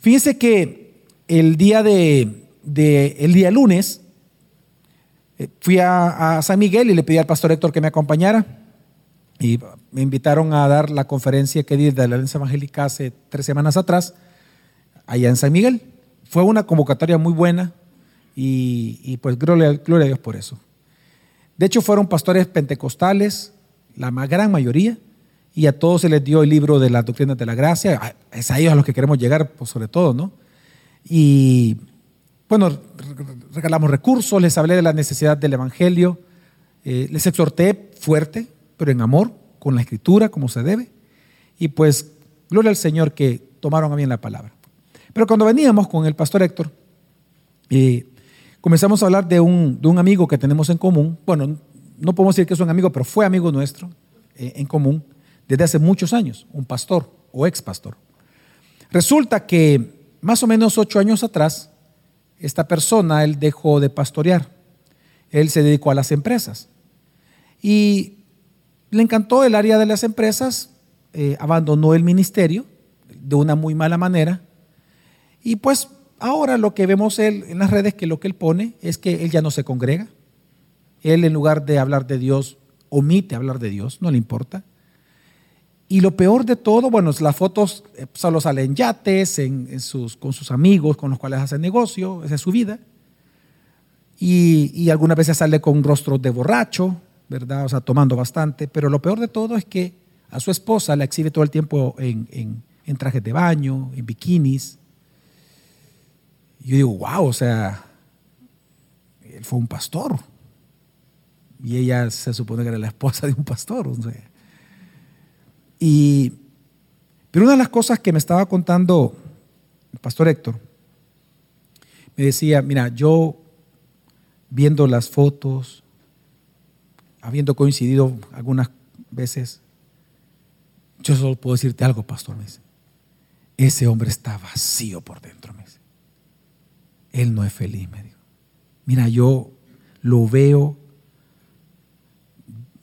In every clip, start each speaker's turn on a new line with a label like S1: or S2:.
S1: Fíjense que el día de, el día lunes eh, fui a, San Miguel y le pedí al pastor Héctor que me acompañara y me invitaron a dar la conferencia que di de la Alianza Evangélica hace tres semanas atrás allá en San Miguel. Fue una convocatoria muy buena y, pues gloria, gloria a Dios por eso. De hecho fueron pastores pentecostales, la gran mayoría, y a todos se les dio el libro de las doctrinas de la gracia, es a ellos a los que queremos llegar, pues sobre todo, ¿no? Y bueno, regalamos recursos, les hablé de la necesidad del Evangelio, eh, les exhorté fuerte, pero en amor, con la escritura, como se debe, y pues gloria al Señor que tomaron a bien la palabra. Pero cuando veníamos con el pastor Héctor, eh, comenzamos a hablar de un, amigo que tenemos en común, bueno, no podemos decir que es un amigo, pero fue amigo nuestro eh, en común, desde hace muchos años, un pastor o ex pastor. Resulta que más o menos ocho años atrás, esta persona, él dejó de pastorear. Él se dedicó a las empresas. Y le encantó el área de las empresas, eh, abandonó el ministerio de una muy mala manera. Y pues ahora lo que vemos él en las redes, que lo que él pone es que él ya no se congrega. Él en lugar de hablar de Dios, omite hablar de Dios, no le importa. Y lo peor de todo, bueno, las fotos eh, solo salen yates en, sus, con sus amigos con los cuales hace negocio, esa es su vida. Y, algunas veces sale con rostro de borracho, ¿verdad? O sea, tomando bastante. Pero lo peor de todo es que a su esposa la exhibe todo el tiempo en, en trajes de baño, en bikinis. Y yo digo, wow, o sea, él fue un pastor. Y ella se supone que era la esposa de un pastor. O sea, y, pero una de las cosas que me estaba contando el pastor Héctor, me decía, mira, yo viendo las fotos, habiendo coincidido algunas veces, yo solo puedo decirte algo, pastor. Me dice, ese hombre está vacío por dentro. Me dice. Él no es feliz, me dijo. Mira, yo lo veo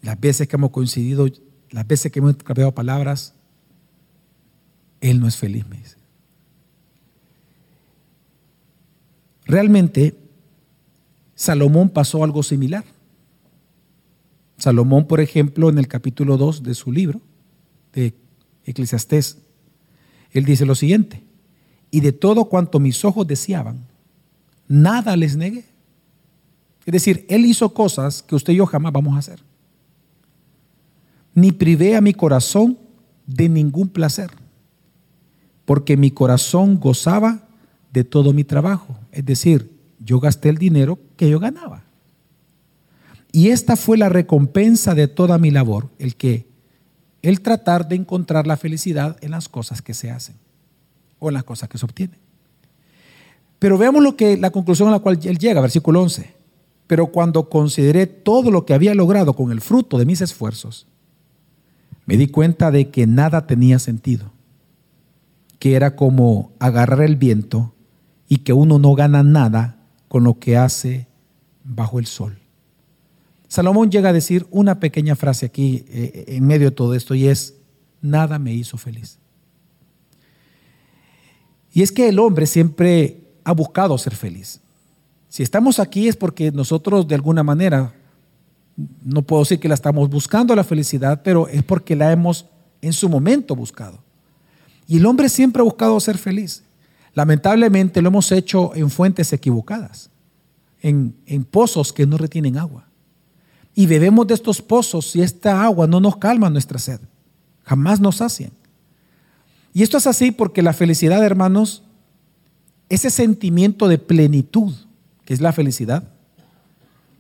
S1: las veces que hemos coincidido, las veces que hemos cambiado palabras, él no es feliz, me dice. Realmente, Salomón pasó algo similar. Salomón, por ejemplo, en el capítulo 2 de su libro, de Eclesiastés, él dice lo siguiente, y de todo cuanto mis ojos deseaban, nada les negué. Es decir, él hizo cosas que usted y yo jamás vamos a hacer ni privé a mi corazón de ningún placer, porque mi corazón gozaba de todo mi trabajo. Es decir, yo gasté el dinero que yo ganaba. Y esta fue la recompensa de toda mi labor, el que el tratar de encontrar la felicidad en las cosas que se hacen o en las cosas que se obtienen. Pero veamos lo que la conclusión a la cual él llega, versículo 11. Pero cuando consideré todo lo que había logrado con el fruto de mis esfuerzos, me di cuenta de que nada tenía sentido, que era como agarrar el viento y que uno no gana nada con lo que hace bajo el sol. Salomón llega a decir una pequeña frase aquí eh, en medio de todo esto y es, nada me hizo feliz. Y es que el hombre siempre ha buscado ser feliz. Si estamos aquí es porque nosotros de alguna manera no puedo decir que la estamos buscando la felicidad, pero es porque la hemos en su momento buscado. Y el hombre siempre ha buscado ser feliz. Lamentablemente lo hemos hecho en fuentes equivocadas, en, en pozos que no retienen agua. Y bebemos de estos pozos y esta agua no nos calma nuestra sed, jamás nos sacian. Y esto es así porque la felicidad, hermanos, ese sentimiento de plenitud, que es la felicidad,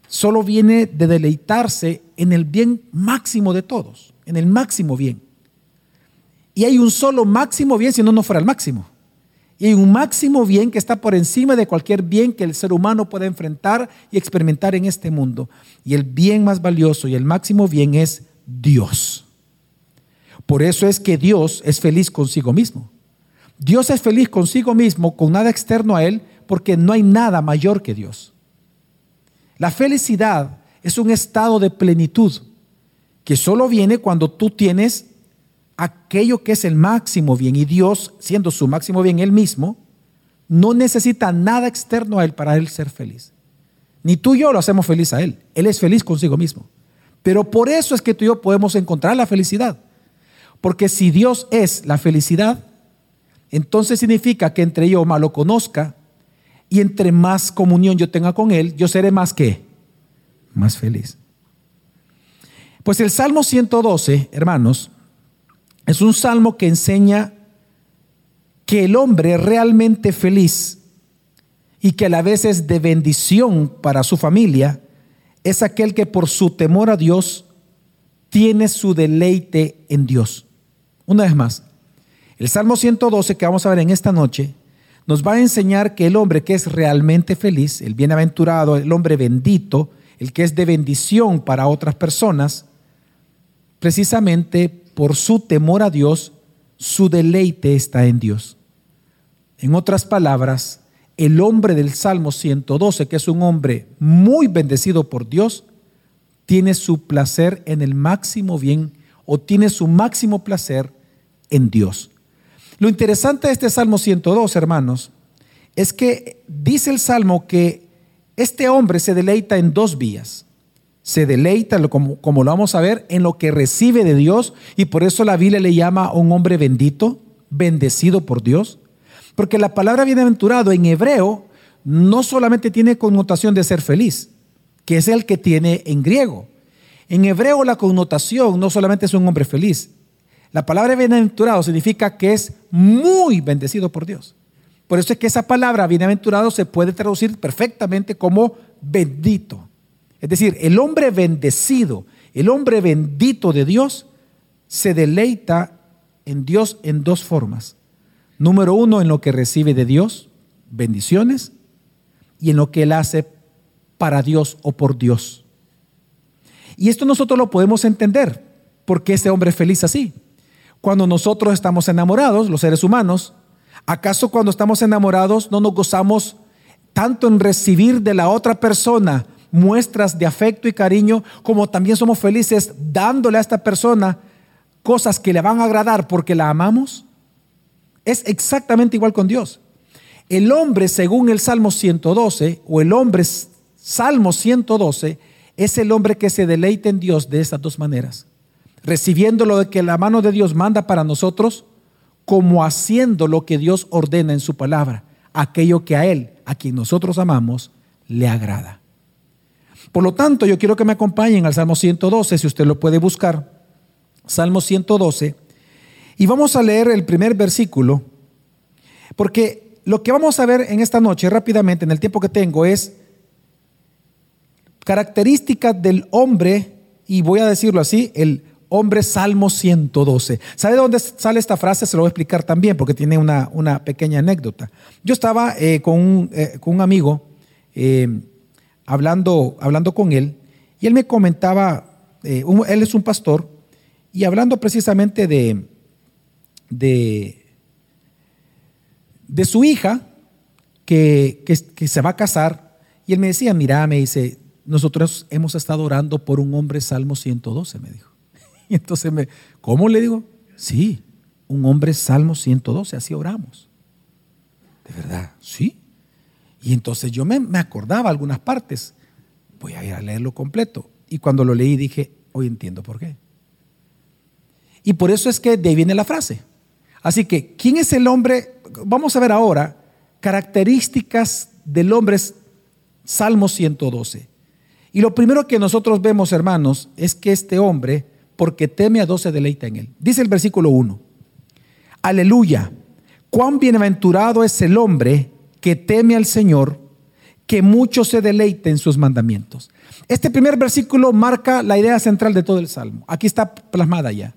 S1: solo viene de deleitarse en el bien máximo de todos, en el máximo bien. Y hay un solo máximo bien si no, no fuera el máximo. Y hay un máximo bien que está por encima de cualquier bien que el ser humano pueda enfrentar y experimentar en este mundo. Y el bien más valioso y el máximo bien es Dios. Por eso es que Dios es feliz consigo mismo. Dios es feliz consigo mismo, con nada externo a Él, porque no hay nada mayor que Dios. La felicidad es un estado de plenitud que solo viene cuando tú tienes aquello que es el máximo bien y Dios, siendo su máximo bien Él mismo, no necesita nada externo a Él para Él ser feliz. Ni tú y yo lo hacemos feliz a Él. Él es feliz consigo mismo. Pero por eso es que tú y yo podemos encontrar la felicidad. Porque si Dios es la felicidad, entonces significa que entre yo más lo conozca y entre más comunión yo tenga con Él, yo seré más que más feliz. Pues el Salmo 112, hermanos, es un salmo que enseña que el hombre realmente feliz y que a la vez es de bendición para su familia es aquel que por su temor a Dios tiene su deleite en Dios. Una vez más, el Salmo 112 que vamos a ver en esta noche nos va a enseñar que el hombre que es realmente feliz, el bienaventurado, el hombre bendito, el que es de bendición para otras personas, precisamente por su temor a Dios, su deleite está en Dios. En otras palabras, el hombre del Salmo 112, que es un hombre muy bendecido por Dios, tiene su placer en el máximo bien o tiene su máximo placer en Dios. Lo interesante de este Salmo 112, hermanos, es que dice el Salmo que este hombre se deleita en dos vías. Se deleita, como, como lo vamos a ver, en lo que recibe de Dios y por eso la Biblia le llama un hombre bendito, bendecido por Dios. Porque la palabra bienaventurado en hebreo no solamente tiene connotación de ser feliz, que es el que tiene en griego. En hebreo la connotación no solamente es un hombre feliz. La palabra bienaventurado significa que es muy bendecido por Dios. Por eso es que esa palabra bienaventurado se puede traducir perfectamente como bendito. Es decir, el hombre bendecido, el hombre bendito de Dios, se deleita en Dios en dos formas. Número uno, en lo que recibe de Dios, bendiciones, y en lo que Él hace para Dios o por Dios. Y esto nosotros lo podemos entender, porque ese hombre es feliz así. Cuando nosotros estamos enamorados, los seres humanos, ¿acaso cuando estamos enamorados no nos gozamos tanto en recibir de la otra persona muestras de afecto y cariño, como también somos felices dándole a esta persona cosas que le van a agradar porque la amamos? Es exactamente igual con Dios. El hombre, según el Salmo 112, o el hombre Salmo 112, es el hombre que se deleita en Dios de estas dos maneras. Recibiendo lo que la mano de Dios manda para nosotros, como haciendo lo que Dios ordena en su palabra, aquello que a Él, a quien nosotros amamos, le agrada. Por lo tanto, yo quiero que me acompañen al Salmo 112, si usted lo puede buscar. Salmo 112 y vamos a leer el primer versículo, porque lo que vamos a ver en esta noche rápidamente, en el tiempo que tengo, es características del hombre, y voy a decirlo así, el hombre Salmo 112. ¿Sabe de dónde sale esta frase? Se lo voy a explicar también, porque tiene una, una pequeña anécdota. Yo estaba eh, con, un, eh, con, un, amigo eh, hablando, hablando con él, y él me comentaba, él es un pastor, y hablando precisamente de, de, de su hija que, que, se va a casar y él me decía, mira, me dice, nosotros hemos estado orando por un hombre, Salmo 112, me dijo. Y entonces me, ¿cómo le digo? Sí, un hombre, Salmo 112, así oramos. De verdad, sí. Y entonces yo me, me acordaba algunas partes. Voy a ir a leerlo completo. Y cuando lo leí dije, hoy entiendo por qué. Y por eso es que de ahí viene la frase. Así que, ¿quién es el hombre? Vamos a ver ahora características del hombre Salmo 112. Y lo primero que nosotros vemos, hermanos, es que este hombre, porque teme a Dios, se deleita en él. Dice el versículo 1. Aleluya. Cuán bienaventurado es el hombre que teme al Señor, que mucho se deleite en sus mandamientos. Este primer versículo marca la idea central de todo el Salmo. Aquí está plasmada ya.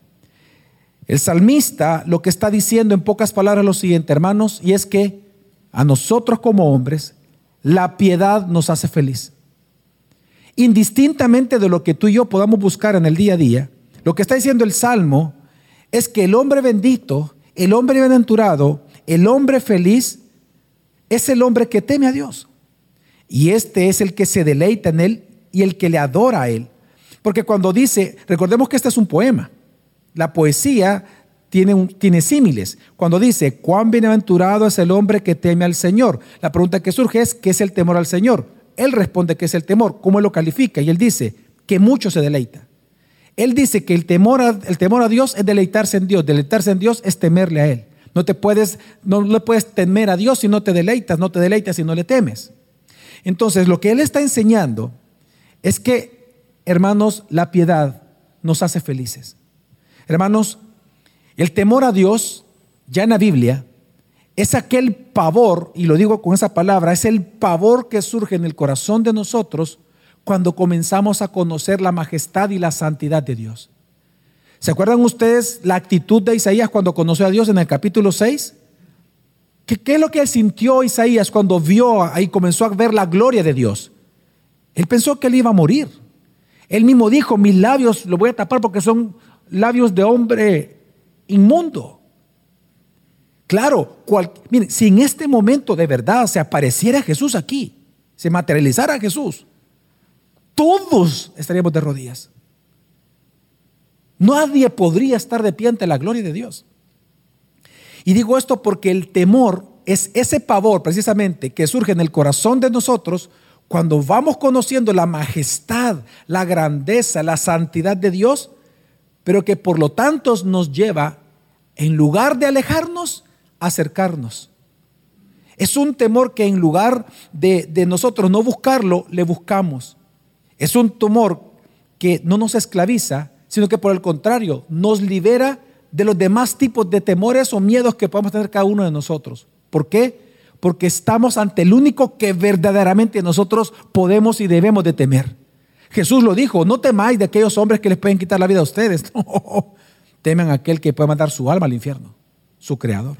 S1: El salmista lo que está diciendo en pocas palabras lo siguiente, hermanos, y es que a nosotros como hombres la piedad nos hace feliz. Indistintamente de lo que tú y yo podamos buscar en el día a día, lo que está diciendo el Salmo es que el hombre bendito, el hombre bienaventurado, el hombre feliz, es el hombre que teme a Dios. Y este es el que se deleita en Él y el que le adora a Él. Porque cuando dice, recordemos que este es un poema, la poesía tiene, tiene símiles. Cuando dice, cuán bienaventurado es el hombre que teme al Señor. La pregunta que surge es, ¿qué es el temor al Señor? Él responde que es el temor. ¿Cómo él lo califica? Y él dice, que mucho se deleita. Él dice que el temor, a, temor a Dios es deleitarse en Dios. Deleitarse en Dios es temerle a Él. No te puedes, no le puedes temer a Dios si no te deleitas, no te deleitas si no le temes. Entonces, lo que Él está enseñando es que, hermanos, la piedad nos hace felices. Hermanos, el temor a Dios, ya en la Biblia, es aquel pavor, y lo digo con esa palabra, es el pavor que surge en el corazón de nosotros cuando comenzamos a conocer la majestad y la santidad de Dios. ¿Se acuerdan ustedes la actitud de Isaías cuando conoció a Dios en el capítulo 6? ¿Qué, ¿Qué, es lo que sintió Isaías cuando vio ahí comenzó a ver la gloria de Dios? Él pensó que él iba a morir. Él mismo dijo, mis labios los voy a tapar porque son labios de hombre inmundo. Claro, miren, si en este momento de verdad se apareciera Jesús aquí, se materializara Jesús, todos estaríamos de rodillas. Nadie podría estar de pie ante la gloria de Dios. Y digo esto porque el temor es ese pavor precisamente que surge en el corazón de nosotros cuando vamos conociendo la majestad, la grandeza, la santidad de Dios, pero que por lo tanto nos lleva, en lugar de alejarnos, a acercarnos. Es un temor que en lugar de, de nosotros no buscarlo, le buscamos. Es un tumor que no nos esclaviza, sino que por el contrario nos libera de los demás tipos de temores o miedos que podemos tener cada uno de nosotros. ¿Por qué? Porque estamos ante el único que verdaderamente nosotros podemos y debemos de temer. Jesús lo dijo, no temáis de aquellos hombres que les pueden quitar la vida a ustedes. No, temen a aquel que puede mandar su alma al infierno, su creador.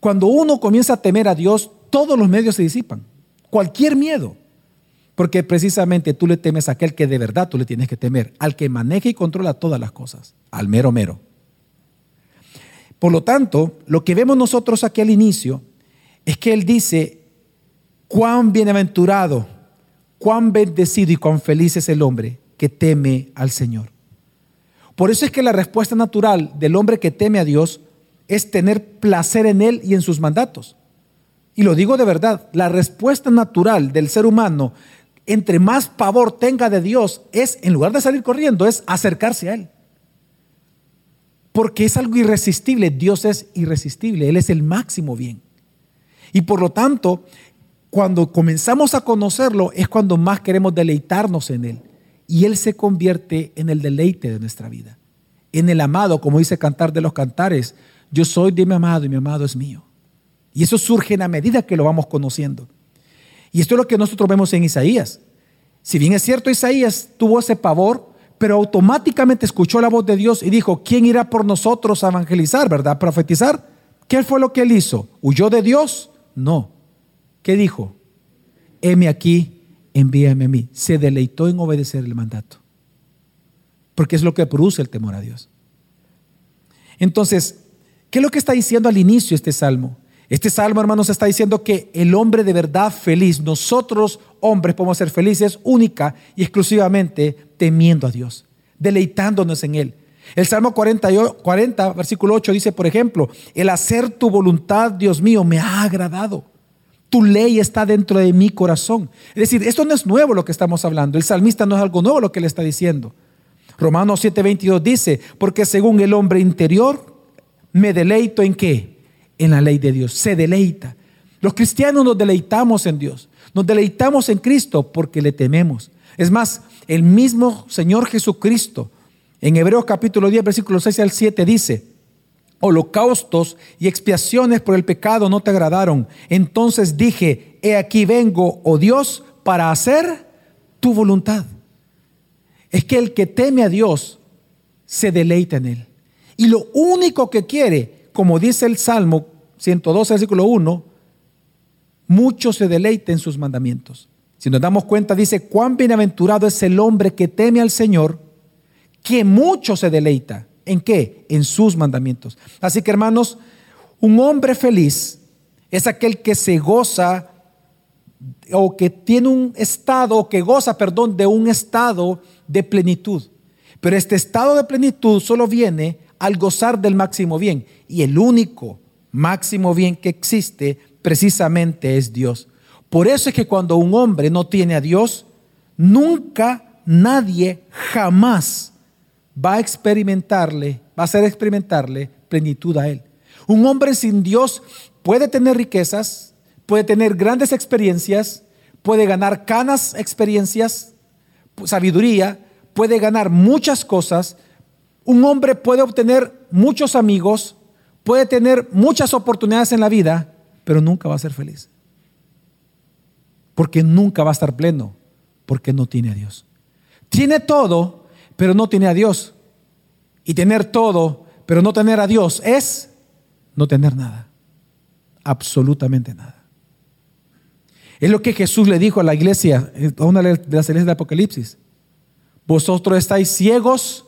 S1: Cuando uno comienza a temer a Dios, todos los medios se disipan. Cualquier miedo. Porque precisamente tú le temes a aquel que de verdad tú le tienes que temer, al que maneja y controla todas las cosas, al mero mero. Por lo tanto, lo que vemos nosotros aquí al inicio es que Él dice, cuán bienaventurado, cuán bendecido y cuán feliz es el hombre que teme al Señor. Por eso es que la respuesta natural del hombre que teme a Dios es tener placer en Él y en sus mandatos. Y lo digo de verdad, la respuesta natural del ser humano entre más pavor tenga de Dios, es, en lugar de salir corriendo, es acercarse a Él. Porque es algo irresistible. Dios es irresistible. Él es el máximo bien. Y por lo tanto, cuando comenzamos a conocerlo, es cuando más queremos deleitarnos en Él. Y Él se convierte en el deleite de nuestra vida. En el amado, como dice Cantar de los Cantares, yo soy de mi amado y mi amado es mío. Y eso surge en la medida que lo vamos conociendo. Y esto es lo que nosotros vemos en Isaías. Si bien es cierto, Isaías tuvo ese pavor, pero automáticamente escuchó la voz de Dios y dijo, ¿quién irá por nosotros a evangelizar, verdad? Profetizar. ¿Qué fue lo que él hizo? ¿Huyó de Dios? No. ¿Qué dijo? Heme aquí, envíame a mí. Se deleitó en obedecer el mandato. Porque es lo que produce el temor a Dios. Entonces, ¿qué es lo que está diciendo al inicio este salmo? Este salmo, hermanos, está diciendo que el hombre de verdad feliz, nosotros hombres podemos ser felices única y exclusivamente temiendo a Dios, deleitándonos en Él. El Salmo 40, 40, versículo 8 dice, por ejemplo, el hacer tu voluntad, Dios mío, me ha agradado. Tu ley está dentro de mi corazón. Es decir, esto no es nuevo lo que estamos hablando. El salmista no es algo nuevo lo que le está diciendo. Romanos 7:22 dice, porque según el hombre interior, me deleito en qué? En la ley de Dios, se deleita. Los cristianos nos deleitamos en Dios, nos deleitamos en Cristo porque le tememos. Es más, el mismo Señor Jesucristo en Hebreos capítulo 10, versículos 6 al 7 dice, holocaustos y expiaciones por el pecado no te agradaron. Entonces dije, he aquí vengo, oh Dios, para hacer tu voluntad. Es que el que teme a Dios se deleita en él. Y lo único que quiere como dice el Salmo 112, versículo 1, mucho se deleita en sus mandamientos. Si nos damos cuenta, dice, cuán bienaventurado es el hombre que teme al Señor, que mucho se deleita. ¿En qué? En sus mandamientos. Así que hermanos, un hombre feliz es aquel que se goza o que tiene un estado, o que goza, perdón, de un estado de plenitud. Pero este estado de plenitud solo viene al gozar del máximo bien. Y el único máximo bien que existe precisamente es Dios. Por eso es que cuando un hombre no tiene a Dios, nunca, nadie, jamás va a experimentarle, va a hacer experimentarle plenitud a él. Un hombre sin Dios puede tener riquezas, puede tener grandes experiencias, puede ganar canas experiencias, sabiduría, puede ganar muchas cosas. Un hombre puede obtener muchos amigos, puede tener muchas oportunidades en la vida, pero nunca va a ser feliz. Porque nunca va a estar pleno, porque no tiene a Dios. Tiene todo, pero no tiene a Dios. Y tener todo, pero no tener a Dios es no tener nada. Absolutamente nada. Es lo que Jesús le dijo a la iglesia, a una de las iglesias de Apocalipsis. Vosotros estáis ciegos,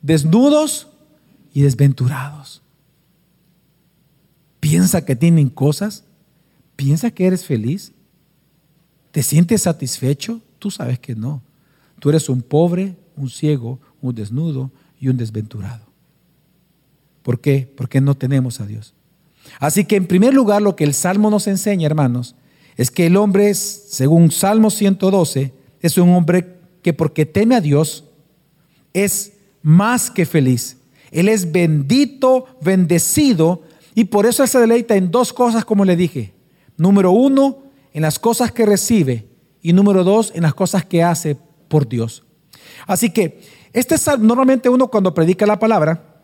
S1: desnudos y desventurados. Piensa que tienen cosas, piensa que eres feliz, te sientes satisfecho, tú sabes que no. Tú eres un pobre, un ciego, un desnudo y un desventurado. ¿Por qué? Porque no tenemos a Dios. Así que en primer lugar lo que el Salmo nos enseña, hermanos, es que el hombre es, según Salmo 112, es un hombre que porque teme a Dios es más que feliz. Él es bendito, bendecido y por eso Él se deleita en dos cosas, como le dije. Número uno, en las cosas que recibe. Y número dos, en las cosas que hace por Dios. Así que, este es normalmente uno cuando predica la palabra,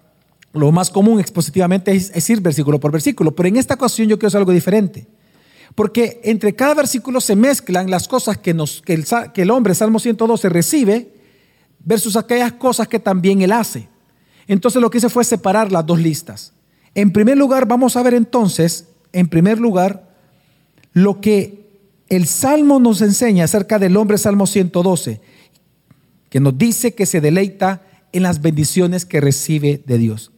S1: lo más común expositivamente es, ir versículo por versículo. Pero en esta ocasión yo quiero hacer algo diferente. Porque entre cada versículo se mezclan las cosas que, nos, que, el, que el hombre, Salmo 112, recibe versus aquellas cosas que también él hace. Entonces lo que hice fue separar las dos listas. En primer lugar, vamos a ver entonces, en primer lugar, lo que el Salmo nos enseña acerca del hombre Salmo 112, que nos dice que se deleita en las bendiciones que recibe de Dios.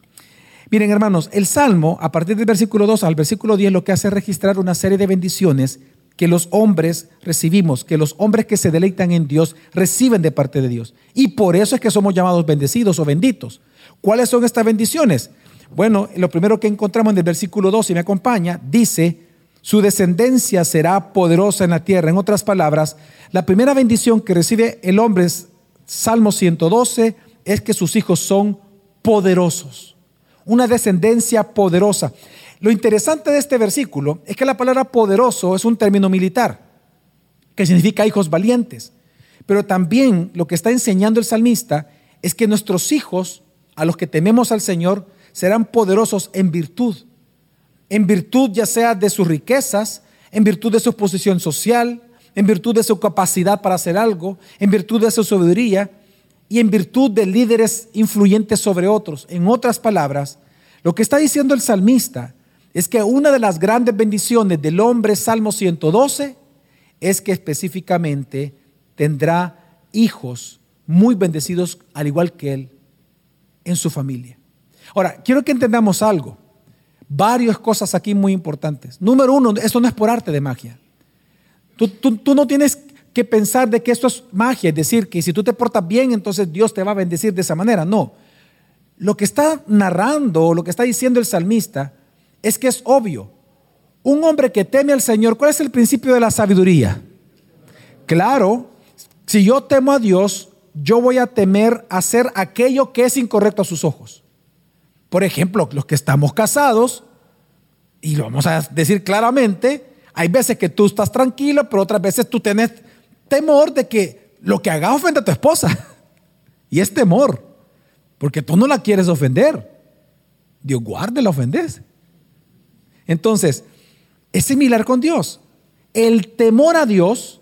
S1: Miren hermanos, el Salmo, a partir del versículo 2 al versículo 10, lo que hace es registrar una serie de bendiciones que los hombres recibimos, que los hombres que se deleitan en Dios reciben de parte de Dios. Y por eso es que somos llamados bendecidos o benditos. ¿Cuáles son estas bendiciones? Bueno, lo primero que encontramos en el versículo 2, si me acompaña, dice, su descendencia será poderosa en la tierra. En otras palabras, la primera bendición que recibe el hombre, Salmo 112, es que sus hijos son poderosos. Una descendencia poderosa. Lo interesante de este versículo es que la palabra poderoso es un término militar, que significa hijos valientes. Pero también lo que está enseñando el salmista es que nuestros hijos, a los que tememos al Señor, serán poderosos en virtud. En virtud ya sea de sus riquezas, en virtud de su posición social, en virtud de su capacidad para hacer algo, en virtud de su sabiduría y en virtud de líderes influyentes sobre otros. En otras palabras, lo que está diciendo el salmista es que una de las grandes bendiciones del hombre, Salmo 112, es que específicamente tendrá hijos muy bendecidos, al igual que él, en su familia. Ahora, quiero que entendamos algo. Varias cosas aquí muy importantes. Número uno, esto no es por arte de magia. Tú, no tienes que pensar de que esto es magia, es decir, que si tú te portas bien, entonces Dios te va a bendecir de esa manera. No. Lo que está narrando, lo que está diciendo el salmista, es que es obvio. Un hombre que teme al Señor, ¿cuál es el principio de la sabiduría? Claro, si yo temo a Dios, yo voy a temer hacer aquello que es incorrecto a sus ojos. Por ejemplo, los que estamos casados, y lo vamos a decir claramente, hay veces que tú estás tranquilo, pero otras veces tú tienes temor de que lo que hagas ofenda a tu esposa. Y es temor, porque tú no la quieres ofender. Dios guarde la ofendes. Entonces, es similar con Dios. El temor a Dios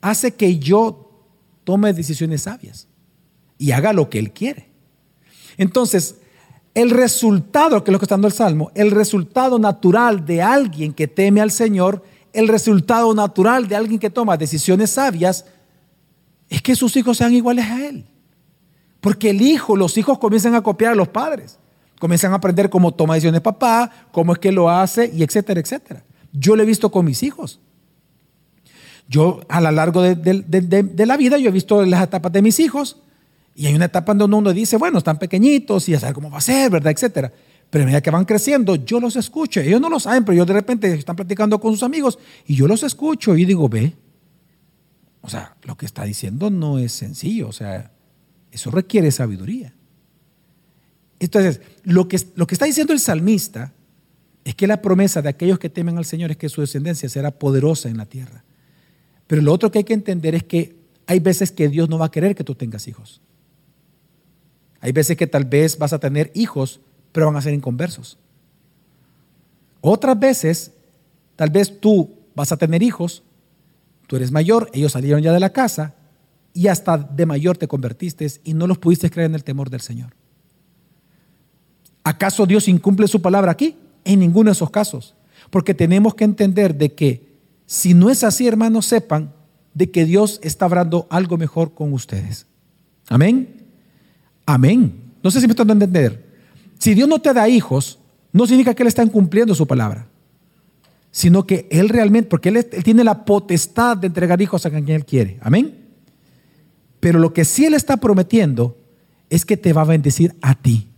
S1: hace que yo tome decisiones sabias y haga lo que Él quiere. Entonces, el resultado, que es lo que está dando el Salmo, el resultado natural de alguien que teme al Señor, el resultado natural de alguien que toma decisiones sabias, es que sus hijos sean iguales a Él. Porque el hijo, los hijos comienzan a copiar a los padres, comienzan a aprender cómo toma decisiones papá, cómo es que lo hace, y etcétera, etcétera. Yo lo he visto con mis hijos. Yo a lo largo de, de la vida, yo he visto las etapas de mis hijos Y hay una etapa donde uno dice, bueno, están pequeñitos y ya saber cómo va a ser, ¿verdad? Etcétera. Pero a medida que van creciendo, yo los escucho. Ellos no lo saben, pero yo de repente están platicando con sus amigos y yo los escucho y digo, ve, o sea, lo que está diciendo no es sencillo, o sea, eso requiere sabiduría. Entonces, lo que, lo que está diciendo el salmista es que la promesa de aquellos que temen al Señor es que su descendencia será poderosa en la tierra. Pero lo otro que hay que entender es que hay veces que Dios no va a querer que tú tengas hijos. Hay veces que tal vez vas a tener hijos, pero van a ser inconversos. Otras veces, tal vez tú vas a tener hijos, tú eres mayor, ellos salieron ya de la casa y hasta de mayor te convertiste y no los pudiste creer en el temor del Señor. ¿Acaso Dios incumple su palabra aquí? En ninguno de esos casos. Porque tenemos que entender de que si no es así, hermanos, sepan de que Dios está hablando algo mejor con ustedes. Amén. Amén. No sé si me están a entender. Si Dios no te da hijos, no significa que Él está incumpliendo su palabra, sino que Él realmente, porque él, él tiene la potestad de entregar hijos a quien Él quiere. Amén. Pero lo que sí Él está prometiendo es que te va a bendecir a ti.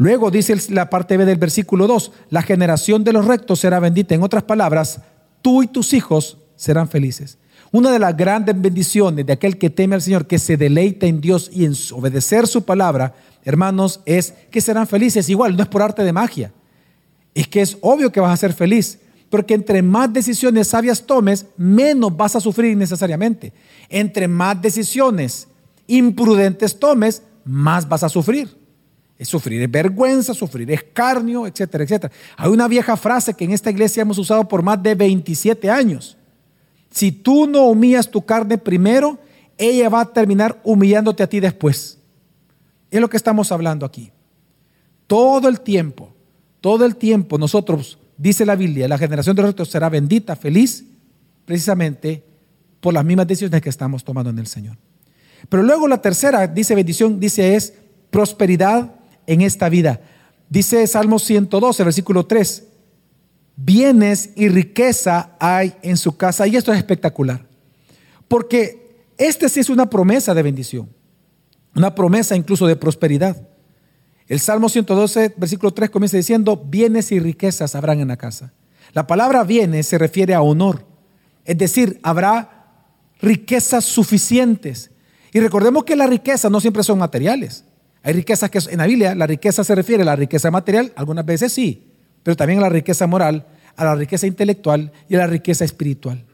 S1: Luego dice la parte B del versículo 2, la generación de los rectos será bendita. En otras palabras, tú y tus hijos serán felices. Una de las grandes bendiciones de aquel que teme al Señor, que se deleita en Dios y en obedecer su palabra, hermanos, es que serán felices. Igual, no es por arte de magia. Es que es obvio que vas a ser feliz. Porque entre más decisiones sabias tomes, menos vas a sufrir necesariamente. Entre más decisiones imprudentes tomes, más vas a sufrir. Es sufrir es vergüenza, sufrir escarnio, etcétera, etcétera. Hay una vieja frase que en esta iglesia hemos usado por más de 27 años. Si tú no humillas tu carne primero, ella va a terminar humillándote a ti después. Es lo que estamos hablando aquí. Todo el tiempo, todo el tiempo nosotros, dice la Biblia, la generación de los será bendita, feliz, precisamente por las mismas decisiones que estamos tomando en el Señor. Pero luego la tercera, dice bendición, dice es prosperidad en esta vida. Dice Salmo 112, versículo 3, bienes y riqueza hay en su casa. Y esto es espectacular, porque este sí es una promesa de bendición, una promesa incluso de prosperidad. El Salmo 112, versículo 3 comienza diciendo, bienes y riquezas habrán en la casa. La palabra bienes se refiere a honor, es decir, habrá riquezas suficientes. Y recordemos que la riqueza no siempre son materiales. Hay riquezas que en la Biblia la riqueza se refiere a la riqueza material, algunas veces sí, pero también a la riqueza moral, a la riqueza intelectual y a la riqueza espiritual.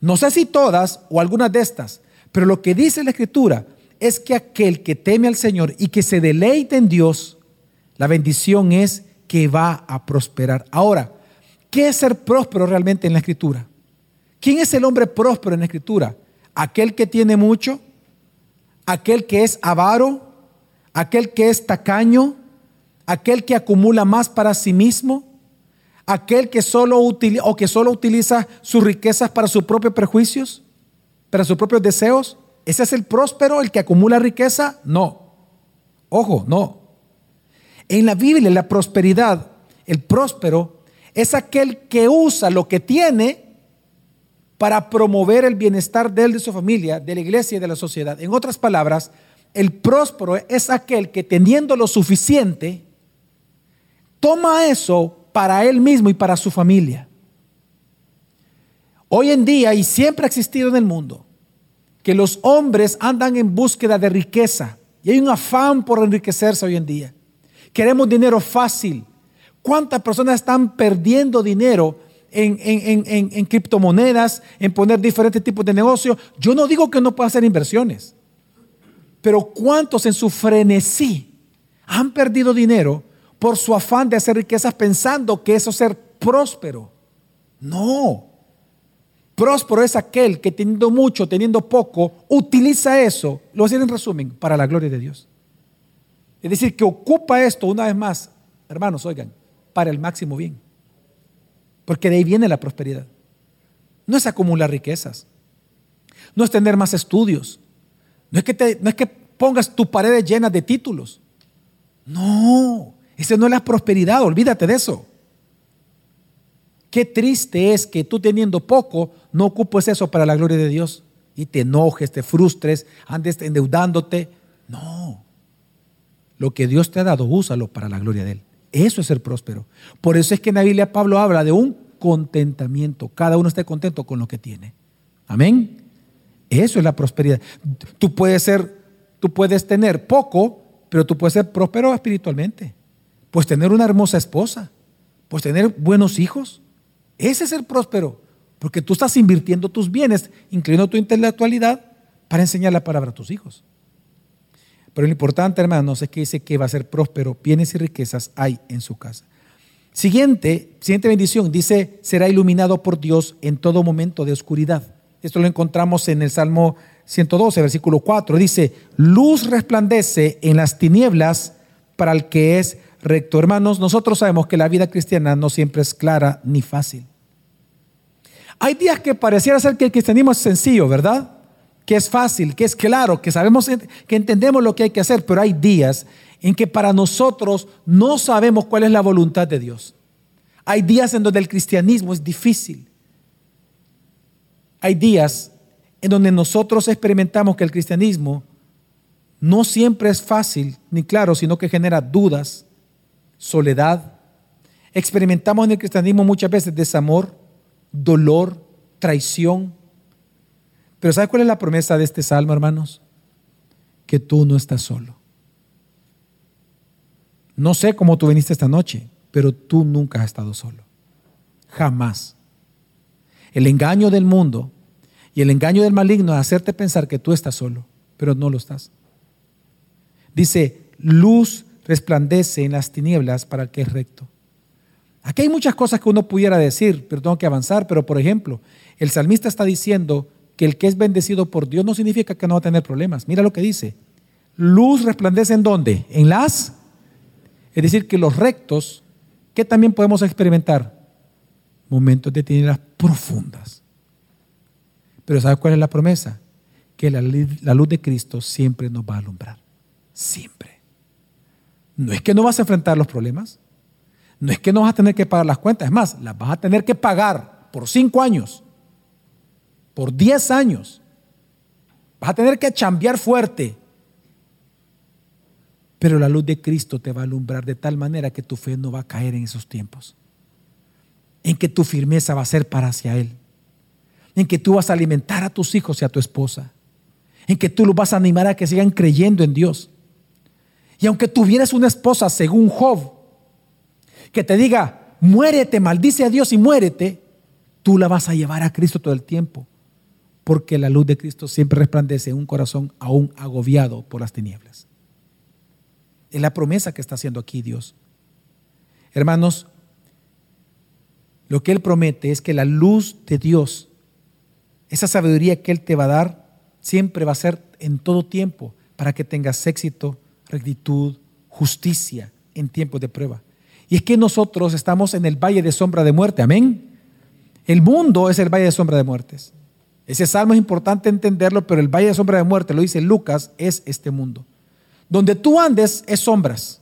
S1: No sé si todas o algunas de estas, pero lo que dice la Escritura es que aquel que teme al Señor y que se deleite en Dios, la bendición es que va a prosperar. Ahora, ¿qué es ser próspero realmente en la Escritura? ¿Quién es el hombre próspero en la Escritura? ¿Aquel que tiene mucho? ¿Aquel que es avaro? aquel que es tacaño, aquel que acumula más para sí mismo, aquel que solo utiliza o que solo utiliza sus riquezas para sus propios prejuicios, para sus propios deseos. ¿Ese es el próspero, el que acumula riqueza? No. Ojo, no. En la Biblia, la prosperidad, el próspero, es aquel que usa lo que tiene para promover el bienestar de él, de su familia, de la iglesia y de la sociedad. En otras palabras, el próspero es aquel que teniendo lo suficiente, toma eso para él mismo y para su familia. Hoy en día, y siempre ha existido en el mundo, que los hombres andan en búsqueda de riqueza. Y hay un afán por enriquecerse hoy en día. Queremos dinero fácil. ¿Cuántas personas están perdiendo dinero en, criptomonedas, en poner diferentes tipos de negocios? Yo no digo que no puedan hacer inversiones. Pero ¿cuántos en su frenesí han perdido dinero por su afán de hacer riquezas pensando que eso es ser próspero? No. Próspero es aquel que teniendo mucho, teniendo poco, utiliza eso, lo hacen en resumen, para la gloria de Dios. Es decir, que ocupa esto una vez más, hermanos, oigan, para el máximo bien. Porque de ahí viene la prosperidad. No es acumular riquezas, no es tener más estudios, no es que, no es que pongas tus paredes llenas de títulos. No, esa no es la prosperidad, olvídate de eso. Qué triste es que tú teniendo poco no ocupes eso para la gloria de Dios y te enojes, te frustres, andes endeudándote. No. Lo que Dios te ha dado, úsalo para la gloria de Él. Eso es ser próspero. Por eso es que en la Biblia Pablo habla de un contentamiento. Cada uno esté contento con lo que tiene. Amén. Eso es la prosperidad. Tú puedes ser, tú puedes tener poco, pero tú puedes ser próspero espiritualmente. Puedes tener una hermosa esposa. Puedes tener buenos hijos. Ese es ser próspero. Porque tú estás invirtiendo tus bienes, incluyendo tu intelectualidad, para enseñar la palabra a tus hijos. Pero lo importante, hermanos, es que dice que va a ser próspero, bienes y riquezas hay en su casa. Siguiente, siguiente bendición, dice, será iluminado por Dios en todo momento de oscuridad. Esto lo encontramos en el Salmo 112, versículo 4. Dice, luz resplandece en las tinieblas para el que es recto. Hermanos, nosotros sabemos que la vida cristiana no siempre es clara ni fácil. Hay días que pareciera ser que el cristianismo es sencillo, ¿verdad? Que es fácil, que es claro, que sabemos, que entendemos lo que hay que hacer, pero hay días en que para nosotros no sabemos cuál es la voluntad de Dios. Hay días en donde el cristianismo es difícil. Hay días en donde nosotros experimentamos que el cristianismo no siempre es fácil ni claro, sino que genera dudas, soledad. Experimentamos en el cristianismo muchas veces desamor, dolor, traición. Pero ¿sabes cuál es la promesa de este salmo, hermanos? Que tú no estás solo. No sé cómo tú viniste esta noche, pero tú nunca has estado solo. Jamás. El engaño del mundo y el engaño del maligno es hacerte pensar que tú estás solo, pero no lo estás. Dice, luz resplandece en las tinieblas para el que es recto. Aquí hay muchas cosas que uno pudiera decir, pero tengo que avanzar. Pero por ejemplo, el salmista está diciendo que el que es bendecido por Dios no significa que no va a tener problemas. Mira lo que dice. Luz resplandece en dónde? En las. Es decir, que los rectos, que también podemos experimentar? Momentos de tinieblas profundas. Pero ¿sabes cuál es la promesa? Que la, la luz de Cristo siempre nos va a alumbrar. Siempre. No es que no vas a enfrentar los problemas. No es que no vas a tener que pagar las cuentas, es más, las vas a tener que pagar por cinco años, por diez años. Vas a tener que chambear fuerte. Pero la luz de Cristo te va a alumbrar de tal manera que tu fe no va a caer en esos tiempos. En que tu firmeza va a ser para hacia Él. En que tú vas a alimentar a tus hijos y a tu esposa. En que tú los vas a animar a que sigan creyendo en Dios. Y aunque tuvieras una esposa según Job, que te diga, muérete, maldice a Dios y muérete, tú la vas a llevar a Cristo todo el tiempo. Porque la luz de Cristo siempre resplandece en un corazón aún agobiado por las tinieblas. Es la promesa que está haciendo aquí Dios. Hermanos, lo que Él promete es que la luz de Dios, esa sabiduría que Él te va a dar, siempre va a ser en todo tiempo para que tengas éxito, rectitud, justicia en tiempos de prueba. Y es que nosotros estamos en el valle de sombra de muerte, amén. El mundo es el valle de sombra de muertes. Ese salmo es importante entenderlo, pero el valle de sombra de muerte, lo dice Lucas, es este mundo. Donde tú andes es sombras,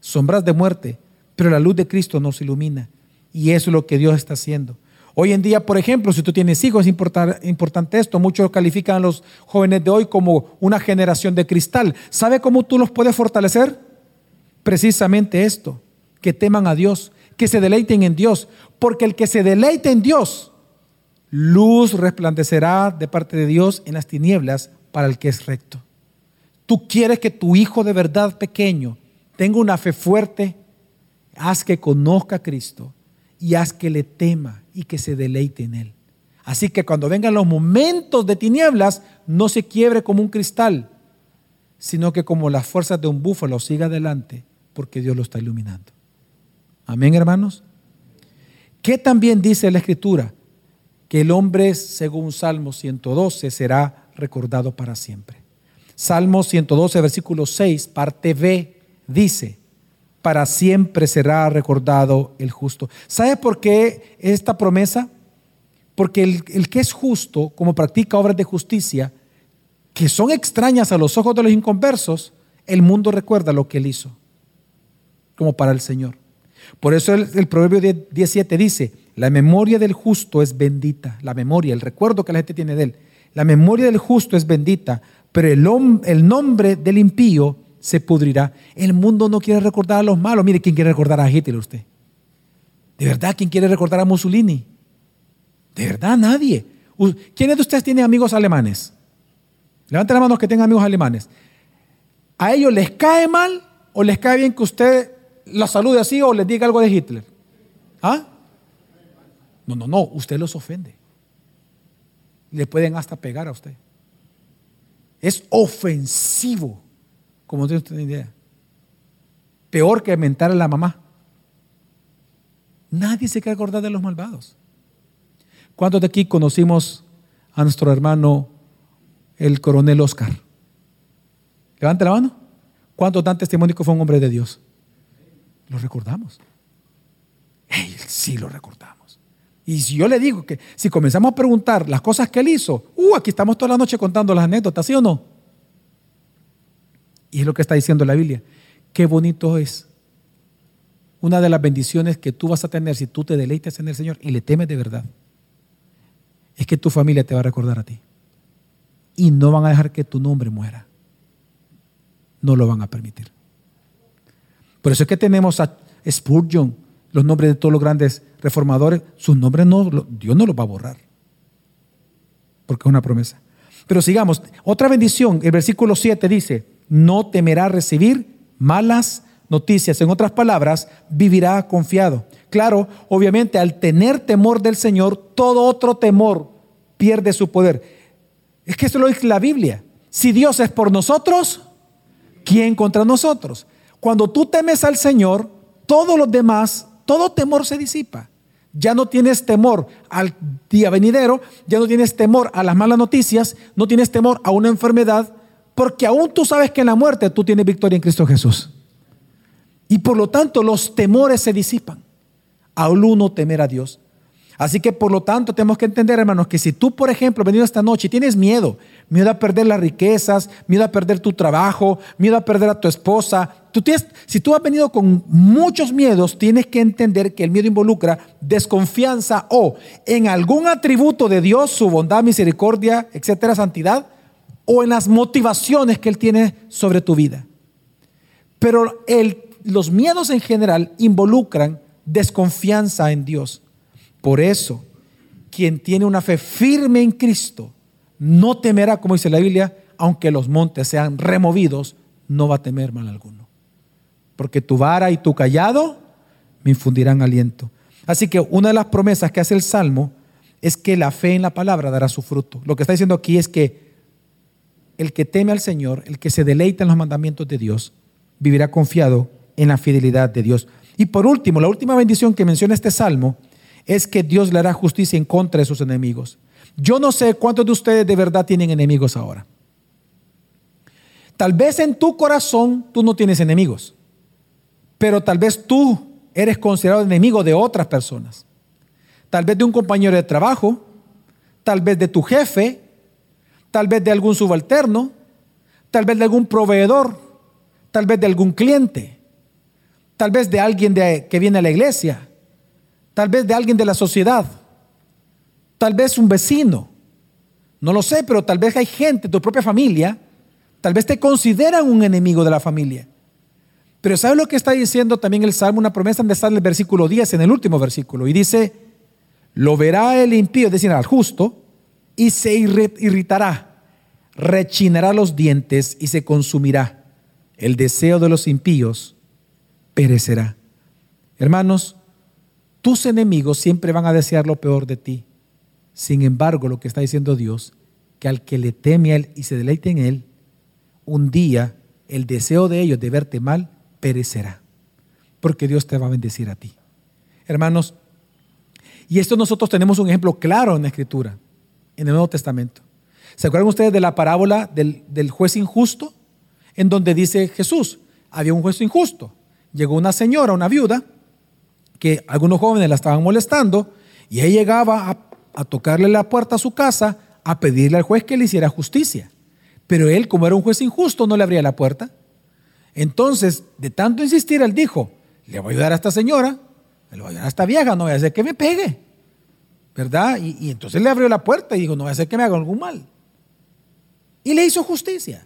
S1: sombras de muerte, pero la luz de Cristo nos ilumina. Y eso es lo que Dios está haciendo. Hoy en día, por ejemplo, si tú tienes hijos, es importante esto. Muchos califican a los jóvenes de hoy como una generación de cristal. ¿Sabe cómo tú los puedes fortalecer? Precisamente esto que teman a Dios, que se deleiten en Dios, porque el que se deleite en Dios, luz resplandecerá de parte de Dios en las tinieblas para el que es recto. Tú quieres que tu hijo de verdad pequeño tenga una fe fuerte, haz que conozca a Cristo y haz que le tema y que se deleite en él. Así que cuando vengan los momentos de tinieblas, no se quiebre como un cristal, sino que como las fuerzas de un búfalo siga adelante, porque Dios lo está iluminando. Amén, hermanos. ¿Qué también dice la Escritura? Que el hombre, según Salmo 112, será recordado para siempre. Salmo 112, versículo 6, parte B, dice, para siempre será recordado el justo. ¿Sabe por qué esta promesa? Porque el, que es justo, como practica obras de justicia, que son extrañas a los ojos de los inconversos, el mundo recuerda lo que él hizo, como para el Señor. Por eso el, Proverbio 17 dice, la memoria del justo es bendita, la memoria, el recuerdo que la gente tiene de él. La memoria del justo es bendita pero el, el nombre del impío se pudrirá. El mundo no quiere recordar a los malos. Mire, ¿quién quiere recordar a Hitler usted? ¿De verdad quién quiere recordar a Mussolini? ¿De verdad nadie? ¿Quiénes de ustedes tienen amigos alemanes? Levanten las manos que tengan amigos alemanes. ¿A ellos les cae mal o les cae bien que usted los salude así o les diga algo de Hitler? ¿Ah? No, no, no, usted los ofende. Le pueden hasta pegar a usted. Es ofensivo, como tiene usted idea. Peor que mentar a la mamá. Nadie se quiere acordar de los malvados. ¿Cuántos de aquí conocimos a nuestro hermano el coronel Oscar? Levante la mano. ¿Cuántos dan testimonio que fue un hombre de Dios? Lo recordamos. sí lo recordamos. Y si yo le digo que si comenzamos a preguntar las cosas que él hizo, uh, aquí estamos toda la noche contando las anécdotas, ¿sí o no? Y es lo que está diciendo la Biblia. Qué bonito es. Una de las bendiciones que tú vas a tener si tú te deleitas en el Señor y le temes de verdad, es que tu familia te va a recordar a ti. Y no van a dejar que tu nombre muera. No lo van a permitir. Por eso es que tenemos a Spurgeon, los nombres de todos los grandes reformadores, sus nombres no, Dios no los va a borrar. Porque es una promesa. Pero sigamos, otra bendición, el versículo 7 dice, no temerá recibir malas noticias. En otras palabras, vivirá confiado. Claro, obviamente al tener temor del Señor, todo otro temor pierde su poder. Es que eso lo dice la Biblia. Si Dios es por nosotros, ¿quién contra nosotros? Cuando tú temes al Señor, todos los demás, todo temor se disipa. Ya no tienes temor al día venidero, ya no tienes temor a las malas noticias, no tienes temor a una enfermedad, porque aún tú sabes que en la muerte tú tienes victoria en Cristo Jesús. Y por lo tanto los temores se disipan. Al uno temer a Dios. Así que por lo tanto tenemos que entender, hermanos, que si tú, por ejemplo, venido esta noche y tienes miedo, miedo a perder las riquezas, miedo a perder tu trabajo, miedo a perder a tu esposa, tú tienes, si tú has venido con muchos miedos, tienes que entender que el miedo involucra desconfianza o en algún atributo de Dios, su bondad, misericordia, etcétera, santidad, o en las motivaciones que Él tiene sobre tu vida. Pero los miedos en general involucran desconfianza en Dios. Por eso, quien tiene una fe firme en Cristo no temerá, como dice la Biblia, aunque los montes sean removidos, no va a temer mal alguno. Porque tu vara y tu callado me infundirán aliento. Así que una de las promesas que hace el Salmo es que la fe en la palabra dará su fruto. Lo que está diciendo aquí es que el que teme al Señor, el que se deleita en los mandamientos de Dios, vivirá confiado en la fidelidad de Dios. Y por último, la última bendición que menciona este salmo es que Dios le hará justicia en contra de sus enemigos. Yo no sé cuántos de ustedes de verdad tienen enemigos ahora. Tal vez en tu corazón tú no tienes enemigos, pero tal vez tú eres considerado enemigo de otras personas. Tal vez de un compañero de trabajo, tal vez de tu jefe, tal vez de algún subalterno, tal vez de algún proveedor, tal vez de algún cliente tal vez de alguien que viene a la iglesia, tal vez de alguien de la sociedad, tal vez un vecino. No lo sé, pero tal vez hay gente, tu propia familia, tal vez te consideran un enemigo de la familia. Pero ¿sabes lo que está diciendo también el Salmo? Una promesa donde en el versículo 10, en el último versículo. Y dice, lo verá el impío, es decir, al justo, y se irritará, rechinará los dientes y se consumirá. El deseo de los impíos perecerá. Hermanos, tus enemigos siempre van a desear lo peor de ti. Sin embargo, lo que está diciendo Dios, que al que le teme a Él y se deleite en Él, un día el deseo de ellos de verte mal perecerá. Porque Dios te va a bendecir a ti. Hermanos, y esto nosotros tenemos un ejemplo claro en la Escritura, en el Nuevo Testamento. ¿Se acuerdan ustedes de la parábola del, juez injusto? En donde dice Jesús, había un juez injusto llegó una señora, una viuda, que algunos jóvenes la estaban molestando, y ella llegaba a, tocarle la puerta a su casa a pedirle al juez que le hiciera justicia. Pero él, como era un juez injusto, no le abría la puerta. Entonces, de tanto insistir, él dijo, le voy a ayudar a esta señora, le voy a ayudar a esta vieja, no voy a hacer que me pegue. ¿Verdad? Y, y entonces le abrió la puerta y dijo, no voy a hacer que me haga algún mal. y le hizo justicia.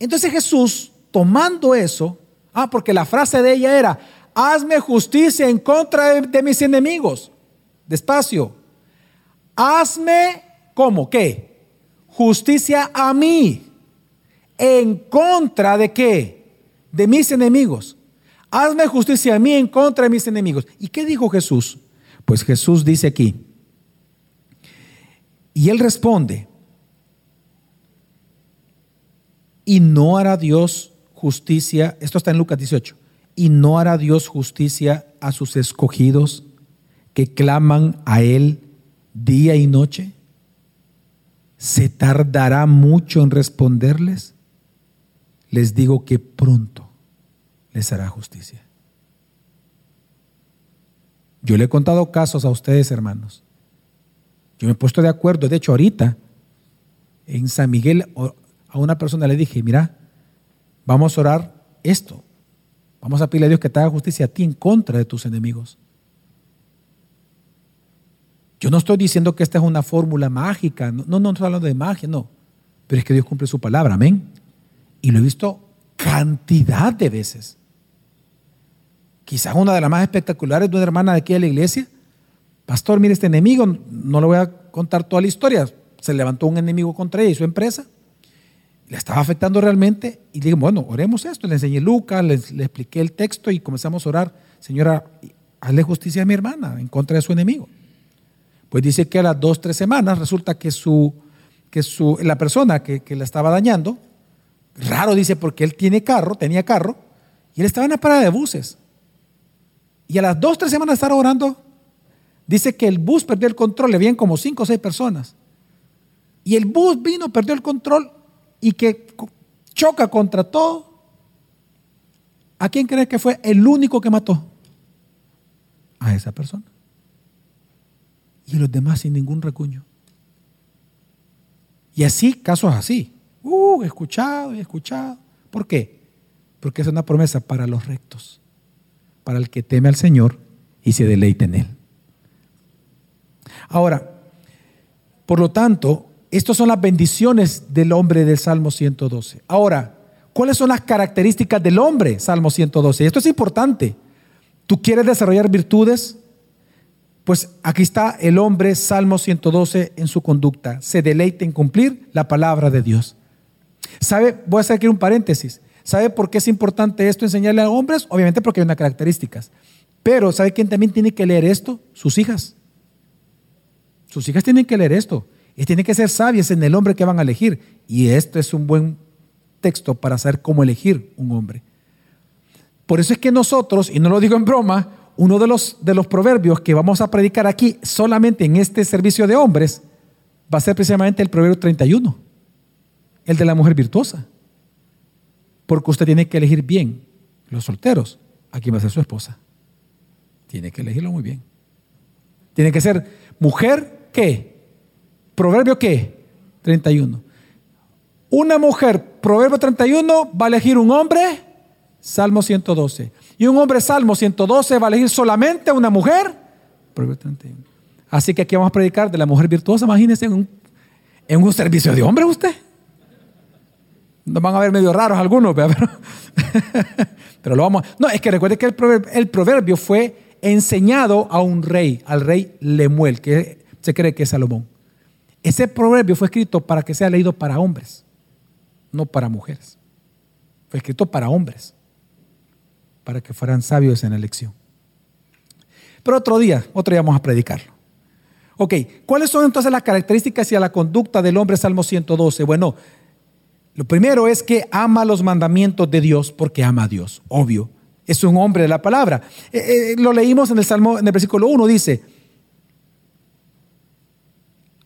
S1: Entonces Jesús, tomando eso, ah, porque la frase de ella era, hazme justicia en contra de, mis enemigos. Despacio. Hazme, ¿cómo? ¿Qué? Justicia a mí. ¿En contra de qué? De mis enemigos. Hazme justicia a mí en contra de mis enemigos. ¿Y qué dijo Jesús? Pues Jesús dice aquí. Y él responde, y no hará Dios justicia, esto está en Lucas 18, y no hará Dios justicia a sus escogidos que claman a Él día y noche. ¿Se tardará mucho en responderles? Les digo que pronto les hará justicia. Yo le he contado casos a ustedes, hermanos. Yo me he puesto de acuerdo, de hecho ahorita, en San Miguel a una persona le dije, mira, vamos a orar esto. Vamos a pedirle a Dios que te haga justicia a ti en contra de tus enemigos. Yo no estoy diciendo que esta es una fórmula mágica, no, no, no estoy hablando de magia, no. Pero es que Dios cumple su palabra, amén. Y lo he visto cantidad de veces. Quizás una de las más espectaculares de una hermana de aquí de la iglesia. Pastor, mire este enemigo, no le voy a contar toda la historia. Se levantó un enemigo contra ella y su empresa le estaba afectando realmente y le dije, bueno, oremos esto. Le enseñé Lucas, le, expliqué el texto y comenzamos a orar, Señora, hazle justicia a mi hermana en contra de su enemigo. Pues dice que a las dos, tres semanas resulta que, su, que su, la persona que, que la estaba dañando, raro dice porque él tiene carro, tenía carro, y él estaba en la parada de buses. Y a las dos, tres semanas de estar orando, dice que el bus perdió el control, le habían como cinco o seis personas. Y el bus vino, perdió el control y que choca contra todo, ¿a quién crees que fue el único que mató? A esa persona. Y los demás sin ningún recuño. Y así, casos así. Uh, escuchado, he escuchado. ¿Por qué? Porque es una promesa para los rectos, para el que teme al Señor y se deleite en Él. Ahora, por lo tanto, estas son las bendiciones del hombre del Salmo 112. Ahora, ¿cuáles son las características del hombre, Salmo 112? Esto es importante. ¿Tú quieres desarrollar virtudes? Pues aquí está el hombre, Salmo 112, en su conducta. Se deleita en cumplir la palabra de Dios. ¿Sabe? Voy a hacer aquí un paréntesis. ¿Sabe por qué es importante esto enseñarle a hombres? Obviamente porque hay unas características. Pero ¿sabe quién también tiene que leer esto? Sus hijas. Sus hijas tienen que leer esto. Y tienen que ser sabias en el hombre que van a elegir. Y esto es un buen texto para saber cómo elegir un hombre. Por eso es que nosotros, y no lo digo en broma, uno de los, de los proverbios que vamos a predicar aquí solamente en este servicio de hombres va a ser precisamente el proverbio 31, el de la mujer virtuosa. Porque usted tiene que elegir bien los solteros, a quién va a ser su esposa. Tiene que elegirlo muy bien. Tiene que ser mujer que Proverbio qué? 31. Una mujer, Proverbio 31, va a elegir un hombre, Salmo 112. Y un hombre, Salmo 112, va a elegir solamente una mujer, Proverbio 31. Así que aquí vamos a predicar de la mujer virtuosa, imagínense en un, en un servicio de hombre usted. Nos van a ver medio raros algunos, pero, pero lo vamos a, No, es que recuerde que el proverbio, el proverbio fue enseñado a un rey, al rey Lemuel, que se cree que es Salomón. Ese proverbio fue escrito para que sea leído para hombres, no para mujeres. Fue escrito para hombres, para que fueran sabios en la elección. Pero otro día, otro día vamos a predicarlo. Ok, ¿cuáles son entonces las características y la conducta del hombre Salmo 112? Bueno, lo primero es que ama los mandamientos de Dios porque ama a Dios, obvio. Es un hombre de la palabra. Eh, eh, lo leímos en el Salmo, en el versículo 1, dice,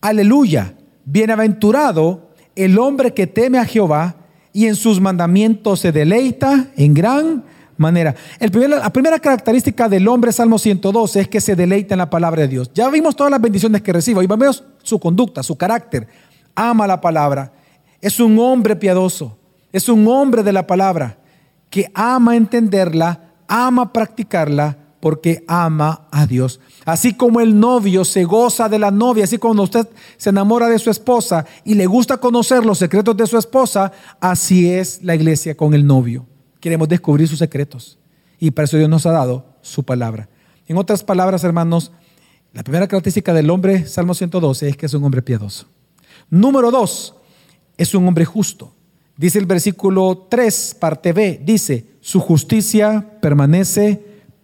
S1: Aleluya, bienaventurado el hombre que teme a Jehová y en sus mandamientos se deleita en gran manera. la primera característica del hombre, Salmo 112, es que se deleita en la palabra de Dios. Ya vimos todas las bendiciones que recibe, y vemos su conducta, su carácter. Ama la palabra. Es un hombre piadoso, es un hombre de la palabra que ama entenderla, ama practicarla porque ama a Dios. Así como el novio se goza de la novia, así como usted se enamora de su esposa y le gusta conocer los secretos de su esposa, así es la iglesia con el novio. Queremos descubrir sus secretos. Y para eso Dios nos ha dado su palabra. En otras palabras, hermanos, la primera característica del hombre, Salmo 112, es que es un hombre piadoso. Número dos, es un hombre justo. Dice el versículo 3, parte B, dice, su justicia permanece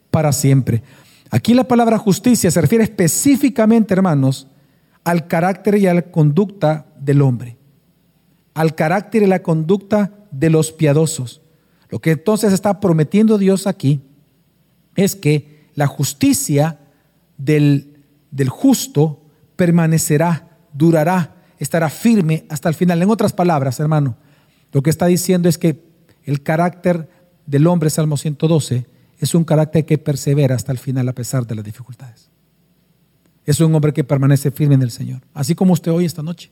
S1: para siempre. Aquí la palabra justicia se refiere específicamente, hermanos, al carácter y a la conducta del hombre, al carácter y la conducta de los piadosos. Lo que entonces está prometiendo Dios aquí es que la justicia del, del justo permanecerá, durará, estará firme hasta el final. En otras palabras, hermano, lo que está diciendo es que el carácter del hombre, Salmo 112, es un carácter que persevera hasta el final a pesar de las dificultades. Es un hombre que permanece firme en el Señor. Así como usted hoy esta noche,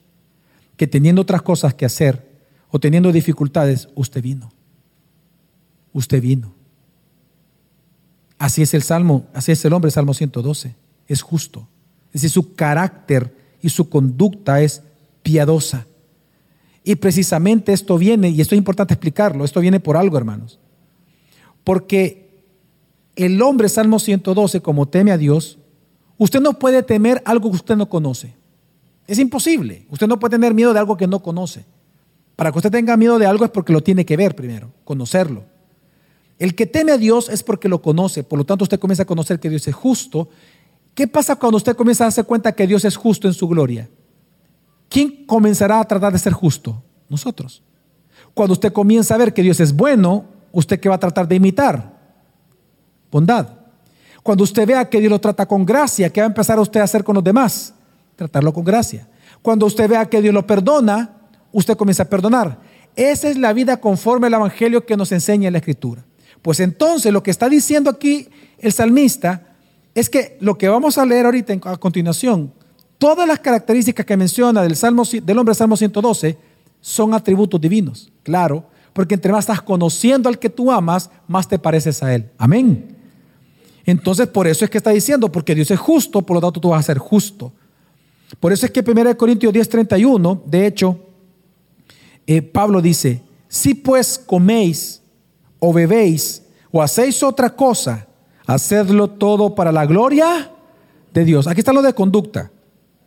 S1: que teniendo otras cosas que hacer o teniendo dificultades, usted vino. Usted vino. Así es el Salmo, así es el hombre, Salmo 112. Es justo. Es decir, su carácter y su conducta es piadosa. Y precisamente esto viene, y esto es importante explicarlo, esto viene por algo, hermanos. Porque el hombre, Salmo 112, como teme a Dios, usted no puede temer algo que usted no conoce. Es imposible. Usted no puede tener miedo de algo que no conoce. Para que usted tenga miedo de algo es porque lo tiene que ver primero, conocerlo. El que teme a Dios es porque lo conoce, por lo tanto usted comienza a conocer que Dios es justo. ¿Qué pasa cuando usted comienza a darse cuenta que Dios es justo en su gloria? ¿Quién comenzará a tratar de ser justo? Nosotros. Cuando usted comienza a ver que Dios es bueno, ¿usted qué va a tratar de imitar? Bondad. Cuando usted vea que Dios lo trata con gracia, ¿qué va a empezar usted a hacer con los demás? Tratarlo con gracia. Cuando usted vea que Dios lo perdona, usted comienza a perdonar. Esa es la vida conforme al Evangelio que nos enseña la Escritura. Pues entonces lo que está diciendo aquí el salmista es que lo que vamos a leer ahorita a continuación, todas las características que menciona del, Salmo, del hombre Salmo 112 son atributos divinos, claro, porque entre más estás conociendo al que tú amas, más te pareces a él. Amén. Entonces, por eso es que está diciendo, porque Dios es justo, por lo tanto tú vas a ser justo. Por eso es que 1 Corintios 10:31, de hecho, eh, Pablo dice, si pues coméis o bebéis o hacéis otra cosa, hacedlo todo para la gloria de Dios. Aquí está lo de conducta.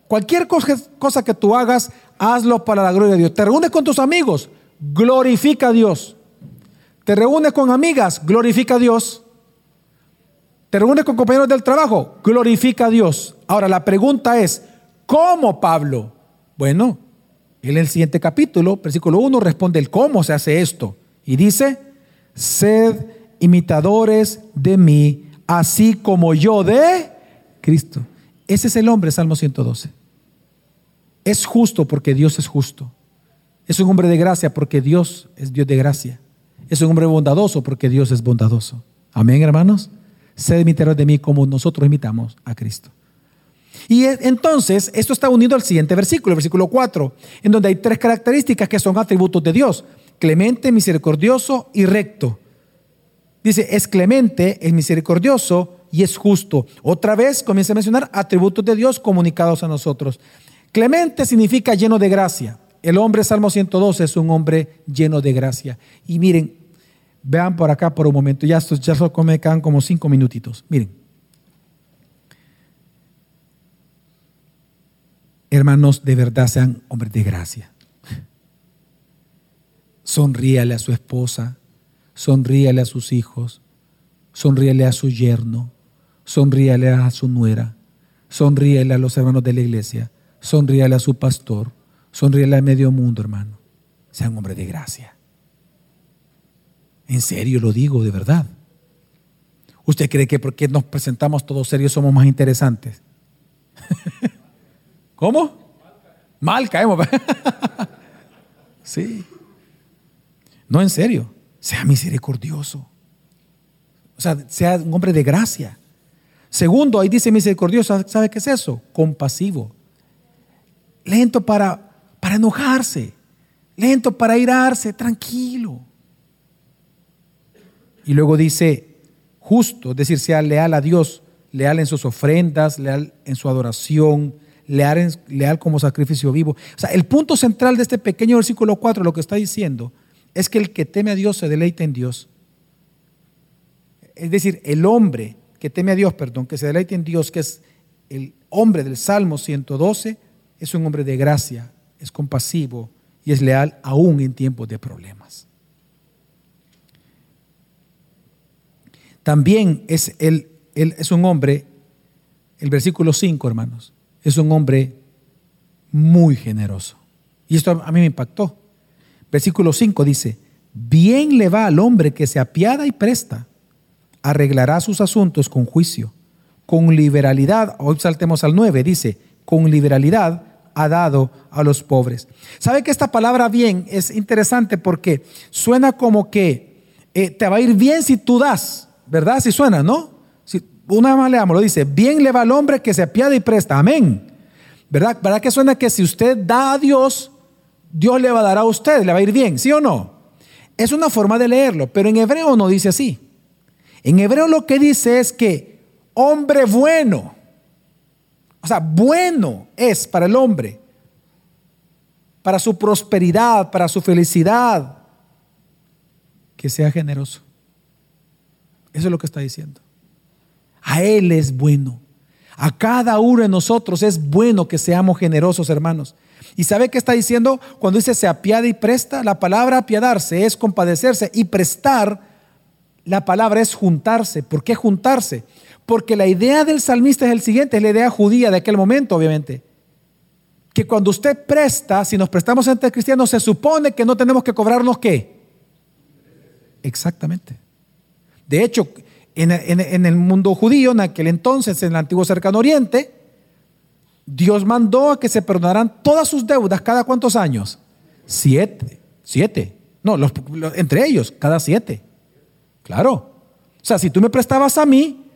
S1: Cualquier cosa que tú hagas, hazlo para la gloria de Dios. Te reúnes con tus amigos, glorifica a Dios. Te reúnes con amigas, glorifica a Dios. Te reúnes con compañeros del trabajo, glorifica a Dios. Ahora la pregunta es, ¿cómo Pablo? Bueno, en el siguiente capítulo, versículo 1, responde el cómo se hace esto. Y dice, sed imitadores de mí, así como yo de Cristo. Ese es el hombre, Salmo 112. Es justo porque Dios es justo. Es un hombre de gracia porque Dios es Dios de gracia. Es un hombre bondadoso porque Dios es bondadoso. Amén, hermanos. Sed imitadores de mí como nosotros imitamos a Cristo. Y entonces, esto está unido al siguiente versículo, el versículo 4, en donde hay tres características que son atributos de Dios clemente, misericordioso y recto. Dice, es clemente, es misericordioso y es justo. Otra vez comienza a mencionar atributos de Dios comunicados a nosotros. Clemente significa lleno de gracia. El hombre, Salmo 112, es un hombre lleno de gracia. Y miren, vean por acá por un momento, ya, ya solo me quedan como cinco minutitos. Miren. Hermanos, de verdad sean hombres de gracia sonríale a su esposa, sonríale a sus hijos, sonríale a su yerno, sonríale a su nuera, sonríale a los hermanos de la iglesia, sonríale a su pastor, sonríale a medio mundo, hermano. Sea un hombre de gracia. En serio lo digo, de verdad. ¿Usted cree que porque nos presentamos todos serios somos más interesantes? ¿Cómo? Mal caemos. sí. No, en serio. Sea misericordioso. O sea, sea un hombre de gracia. Segundo, ahí dice misericordioso. ¿Sabe qué es eso? Compasivo. Lento para, para enojarse. Lento para irarse. Tranquilo. Y luego dice justo, es decir, sea leal a Dios, leal en sus ofrendas, leal en su adoración, leal, leal como sacrificio vivo. O sea, el punto central de este pequeño versículo 4, lo que está diciendo, es que el que teme a Dios se deleita en Dios. Es decir, el hombre que teme a Dios, perdón, que se deleita en Dios, que es el hombre del Salmo 112, es un hombre de gracia, es compasivo y es leal aún en tiempos de problemas. También es, es un hombre, el versículo 5, hermanos, es un hombre muy generoso. Y esto a mí me impactó. Versículo 5 dice, bien le va al hombre que se apiada y presta, arreglará sus asuntos con juicio, con liberalidad. Hoy saltemos al 9, dice, con liberalidad ha dado a los pobres. ¿Sabe que esta palabra bien es interesante porque suena como que eh, te va a ir bien si tú das, ¿verdad? Si suena, ¿no? Si, una vez más leamos, lo dice, bien le va al hombre que se apiada y presta, amén. ¿Verdad? ¿Verdad que suena que si usted da a Dios, Dios le va a dar a usted, le va a ir bien, ¿sí o no? Es una forma de leerlo, pero en hebreo no dice así. En hebreo lo que dice es que hombre bueno, o sea, bueno es para el hombre, para su prosperidad, para su felicidad, que sea generoso. Eso es lo que está diciendo. A Él es bueno. A cada uno de nosotros es bueno que seamos generosos, hermanos. ¿Y sabe qué está diciendo? Cuando dice se apiada y presta, la palabra apiadarse es compadecerse y prestar, la palabra es juntarse. ¿Por qué juntarse? Porque la idea del salmista es el siguiente, es la idea judía de aquel momento, obviamente. Que cuando usted presta, si nos prestamos entre cristianos, se supone que no tenemos que cobrarnos qué. Exactamente. De hecho, en, en el mundo judío, en aquel entonces, en el antiguo cercano oriente, Dios mandó a que se perdonaran todas sus deudas cada cuántos años? Siete. Siete. No, entre ellos, cada siete. Claro. O sea, si tú me prestabas a mí,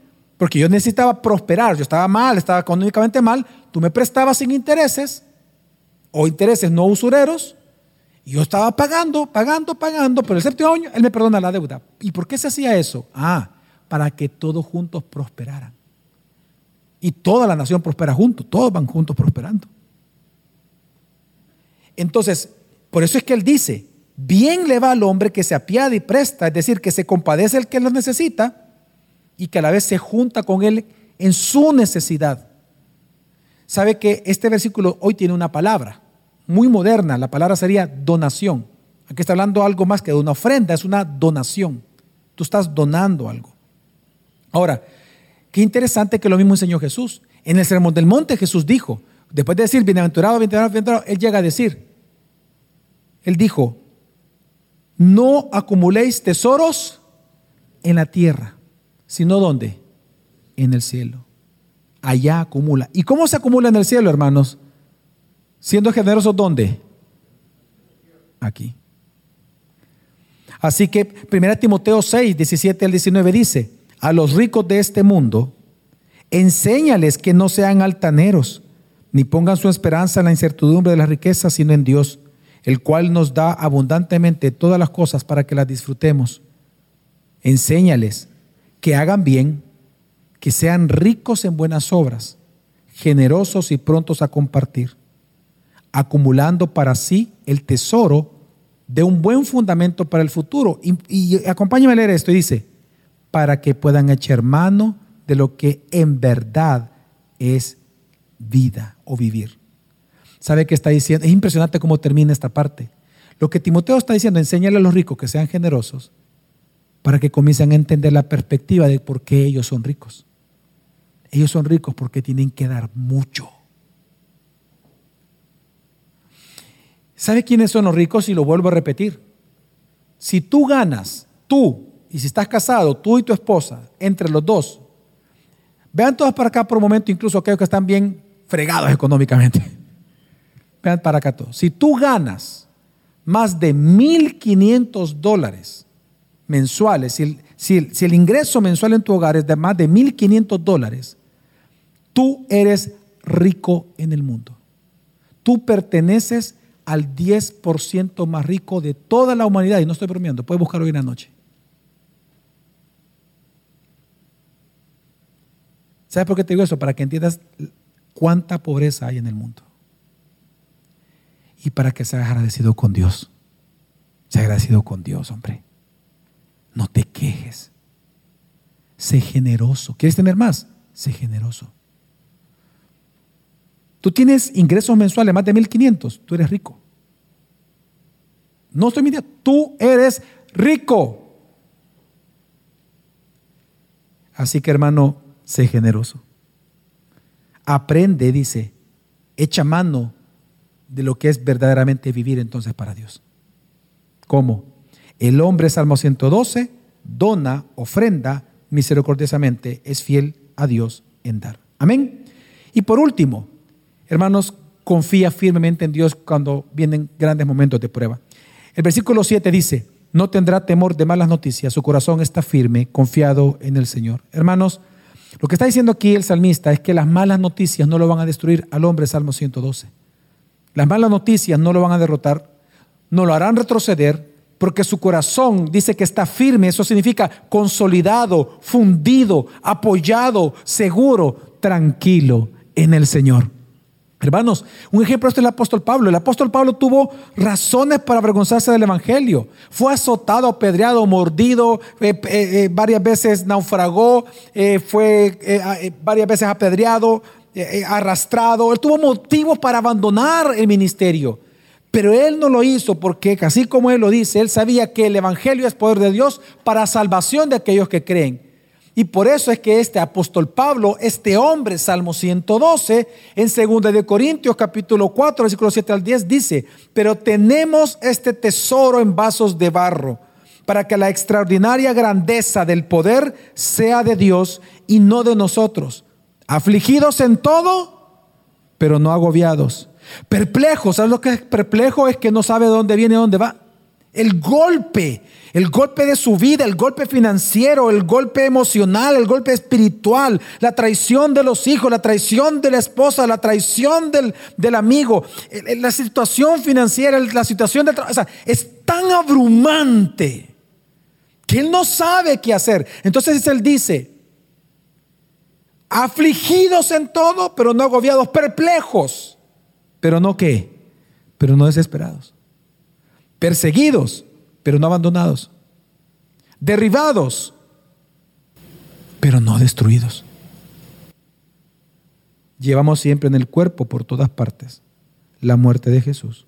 S1: porque yo necesitaba prosperar, yo estaba mal, estaba económicamente mal, tú me prestabas sin intereses o intereses no usureros, y yo estaba pagando, pagando, pagando, pero el séptimo año Él me perdona la deuda. ¿Y por qué se hacía eso? Ah, para que todos juntos prosperaran. Y toda la nación prospera juntos, todos van juntos prosperando. Entonces, por eso es que él dice, bien le va al hombre que se apiada y presta, es decir, que se compadece el que lo necesita y que a la vez se junta con él en su necesidad. Sabe que este versículo hoy tiene una palabra muy moderna, la palabra sería donación. Aquí está hablando algo más que de una ofrenda, es una donación. Tú estás donando algo. Ahora, Qué interesante que lo mismo enseñó Jesús. En el Sermón del Monte Jesús dijo, después de decir, bienaventurado, bienaventurado, bienaventurado, Él llega a decir, Él dijo, no acumuléis tesoros en la tierra, sino ¿dónde? En el cielo. Allá acumula. ¿Y cómo se acumula en el cielo, hermanos? Siendo generosos, ¿dónde? Aquí. Así que 1 Timoteo 6, 17 al 19 dice, a los ricos de este mundo, enséñales que no sean altaneros, ni pongan su esperanza en la incertidumbre de las riquezas, sino en Dios, el cual nos da abundantemente todas las cosas para que las disfrutemos. Enséñales que hagan bien, que sean ricos en buenas obras, generosos y prontos a compartir, acumulando para sí el tesoro de un buen fundamento para el futuro. Y, acompáñame a leer esto y dice, para que puedan echar mano de lo que en verdad es vida o vivir. ¿Sabe qué está diciendo? Es impresionante cómo termina esta parte. Lo que Timoteo está diciendo, enséñale a los ricos que sean generosos para que comiencen a entender la perspectiva de por qué ellos son ricos. Ellos son ricos porque tienen que dar mucho. ¿Sabe quiénes son los ricos? Y lo vuelvo a repetir. Si tú ganas, tú y si estás casado, tú y tu esposa, entre los dos, vean todos para acá por un momento, incluso aquellos que están bien fregados económicamente. Vean para acá todos. Si tú ganas más de 1.500 dólares mensuales, si el, ingreso mensual en tu hogar es de más de 1.500 dólares, tú eres rico en el mundo. Tú perteneces al 10% más rico de toda la humanidad. Y no estoy bromeando, puedes buscarlo hoy en la noche. ¿Sabes por qué te digo eso? Para que entiendas cuánta pobreza hay en el mundo. Y para que seas agradecido con Dios. Sea agradecido con Dios, hombre. No te quejes. Sé generoso. ¿Quieres tener más? Sé generoso. Tú tienes ingresos mensuales más de 1500. Tú eres rico. No estoy mintiendo. Tú eres rico. Así que hermano, sé generoso. Aprende, dice, echa mano de lo que es verdaderamente vivir entonces para Dios. ¿Cómo? El hombre, Salmo 112, dona, ofrenda misericordiosamente, es fiel a Dios en dar. Amén. Y por último, hermanos, confía firmemente en Dios cuando vienen grandes momentos de prueba. El versículo 7 dice, no tendrá temor de malas noticias, su corazón está firme, confiado en el Señor. Hermanos, lo que está diciendo aquí el salmista es que las malas noticias no lo van a destruir al hombre, Salmo 112. Las malas noticias no lo van a derrotar, no lo harán retroceder, porque su corazón dice que está firme, eso significa consolidado, fundido, apoyado, seguro, tranquilo en el Señor. Hermanos, un ejemplo es el apóstol Pablo. El apóstol Pablo tuvo razones para avergonzarse del Evangelio. Fue azotado, apedreado, mordido, eh, eh, eh, varias veces naufragó, fue varias veces apedreado, arrastrado. Él tuvo motivos para abandonar el ministerio. Pero él no lo hizo porque, así como él lo dice, él sabía que el Evangelio es poder de Dios para salvación de aquellos que creen. Y por eso es que este apóstol Pablo, este hombre, Salmo 112, en 2 de Corintios capítulo 4, versículo 7 al 10 dice, pero tenemos este tesoro en vasos de barro, para que la extraordinaria grandeza del poder sea de Dios y no de nosotros, afligidos en todo, pero no agobiados, perplejos, ¿sabes lo que es perplejo? Es que no sabe dónde viene, dónde va. El golpe, el golpe de su vida, el golpe financiero, el golpe emocional, el golpe espiritual, la traición de los hijos, la traición de la esposa, la traición del, del amigo, la situación financiera, la situación de o sea, es tan abrumante que él no sabe qué hacer. Entonces él dice, afligidos en todo, pero no agobiados, perplejos, pero no qué, pero no desesperados perseguidos, pero no abandonados, derribados, pero no destruidos. Llevamos siempre en el cuerpo por todas partes la muerte de Jesús,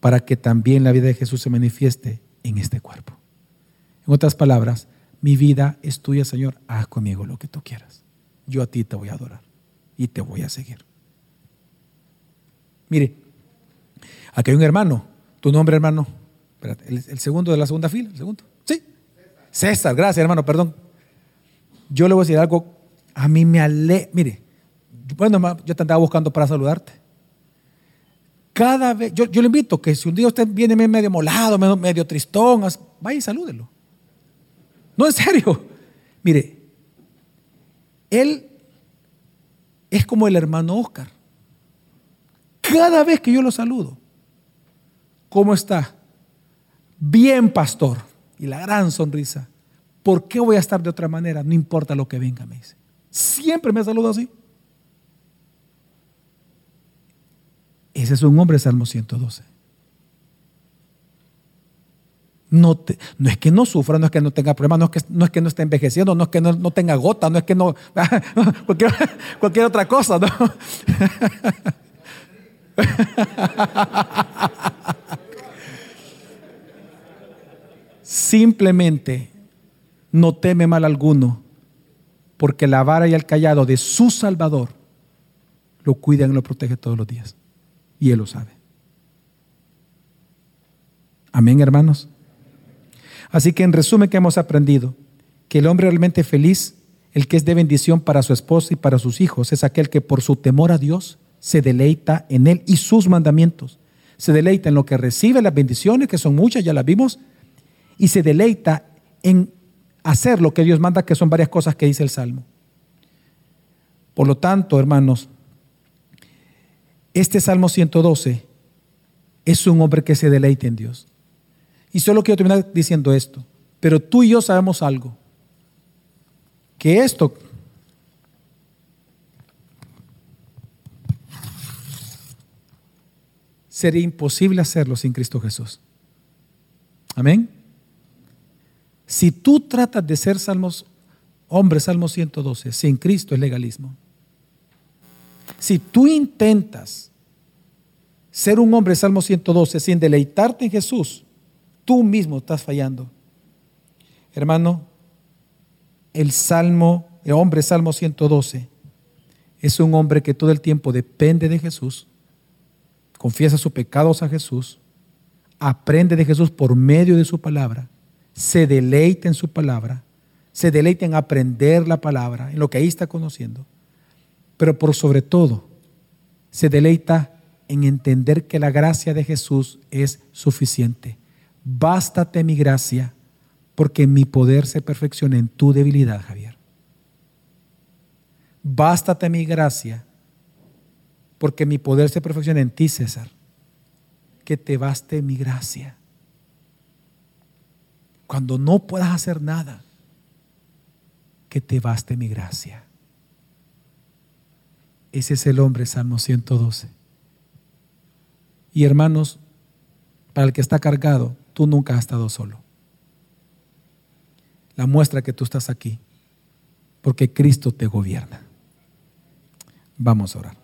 S1: para que también la vida de Jesús se manifieste en este cuerpo. En otras palabras, mi vida es tuya, Señor, haz conmigo lo que tú quieras. Yo a ti te voy a adorar y te voy a seguir. Mire, aquí hay un hermano ¿Tu nombre, hermano? Espérate, el, segundo de la segunda fila, el segundo. Sí. César, gracias, hermano, perdón. Yo le voy a decir algo, a mí me ale... Mire, bueno, yo te andaba buscando para saludarte. Cada vez, yo, yo le invito que si un día usted viene medio molado, medio, tristón, vaya y salúdelo. No, en serio. Mire, él es como el hermano Oscar. Cada vez que yo lo saludo, ¿Cómo está? Bien, pastor. Y la gran sonrisa. ¿Por qué voy a estar de otra manera? No importa lo que venga, me dice. Siempre me saluda así. Ese es un hombre, Salmo 112. No, no, es que no sufra, no es que no tenga problemas, no es que no, esté envejeciendo, no es que no, tenga gota, no es que no. cualquier, cualquier otra cosa, ¿no? Simplemente no teme mal alguno, porque la vara y el callado de su Salvador lo cuidan y lo protege todos los días. Y Él lo sabe. Amén, hermanos. Así que en resumen que hemos aprendido, que el hombre realmente feliz, el que es de bendición para su esposa y para sus hijos, es aquel que por su temor a Dios se deleita en Él y sus mandamientos. Se deleita en lo que recibe las bendiciones, que son muchas, ya las vimos, y se deleita en hacer lo que Dios manda, que son varias cosas que dice el Salmo. Por lo tanto, hermanos, este Salmo 112 es un hombre que se deleita en Dios. Y solo quiero terminar diciendo esto, pero tú y yo sabemos algo, que esto sería imposible hacerlo sin Cristo Jesús. Amén. Si tú tratas de ser salmos, hombre, Salmo 112, sin Cristo es legalismo. Si tú intentas ser un hombre, Salmo 112, sin deleitarte en Jesús, tú mismo estás fallando. Hermano, el Salmo, el hombre, Salmo 112, es un hombre que todo el tiempo depende de Jesús, confiesa sus pecados a Jesús, aprende de Jesús por medio de su palabra, se deleita en su palabra, se deleita en aprender la palabra, en lo que ahí está conociendo, pero por sobre todo, se deleita en entender que la gracia de Jesús es suficiente. Bástate mi gracia, porque mi poder se perfecciona en tu debilidad, Javier. Bástate mi gracia, porque mi poder se perfecciona en ti, César. Que te baste mi gracia. Cuando no puedas hacer nada, que te baste mi gracia. Ese es el hombre, Salmo 112. Y hermanos, para el que está cargado, tú nunca has estado solo. La muestra que tú estás aquí, porque Cristo te gobierna. Vamos a orar.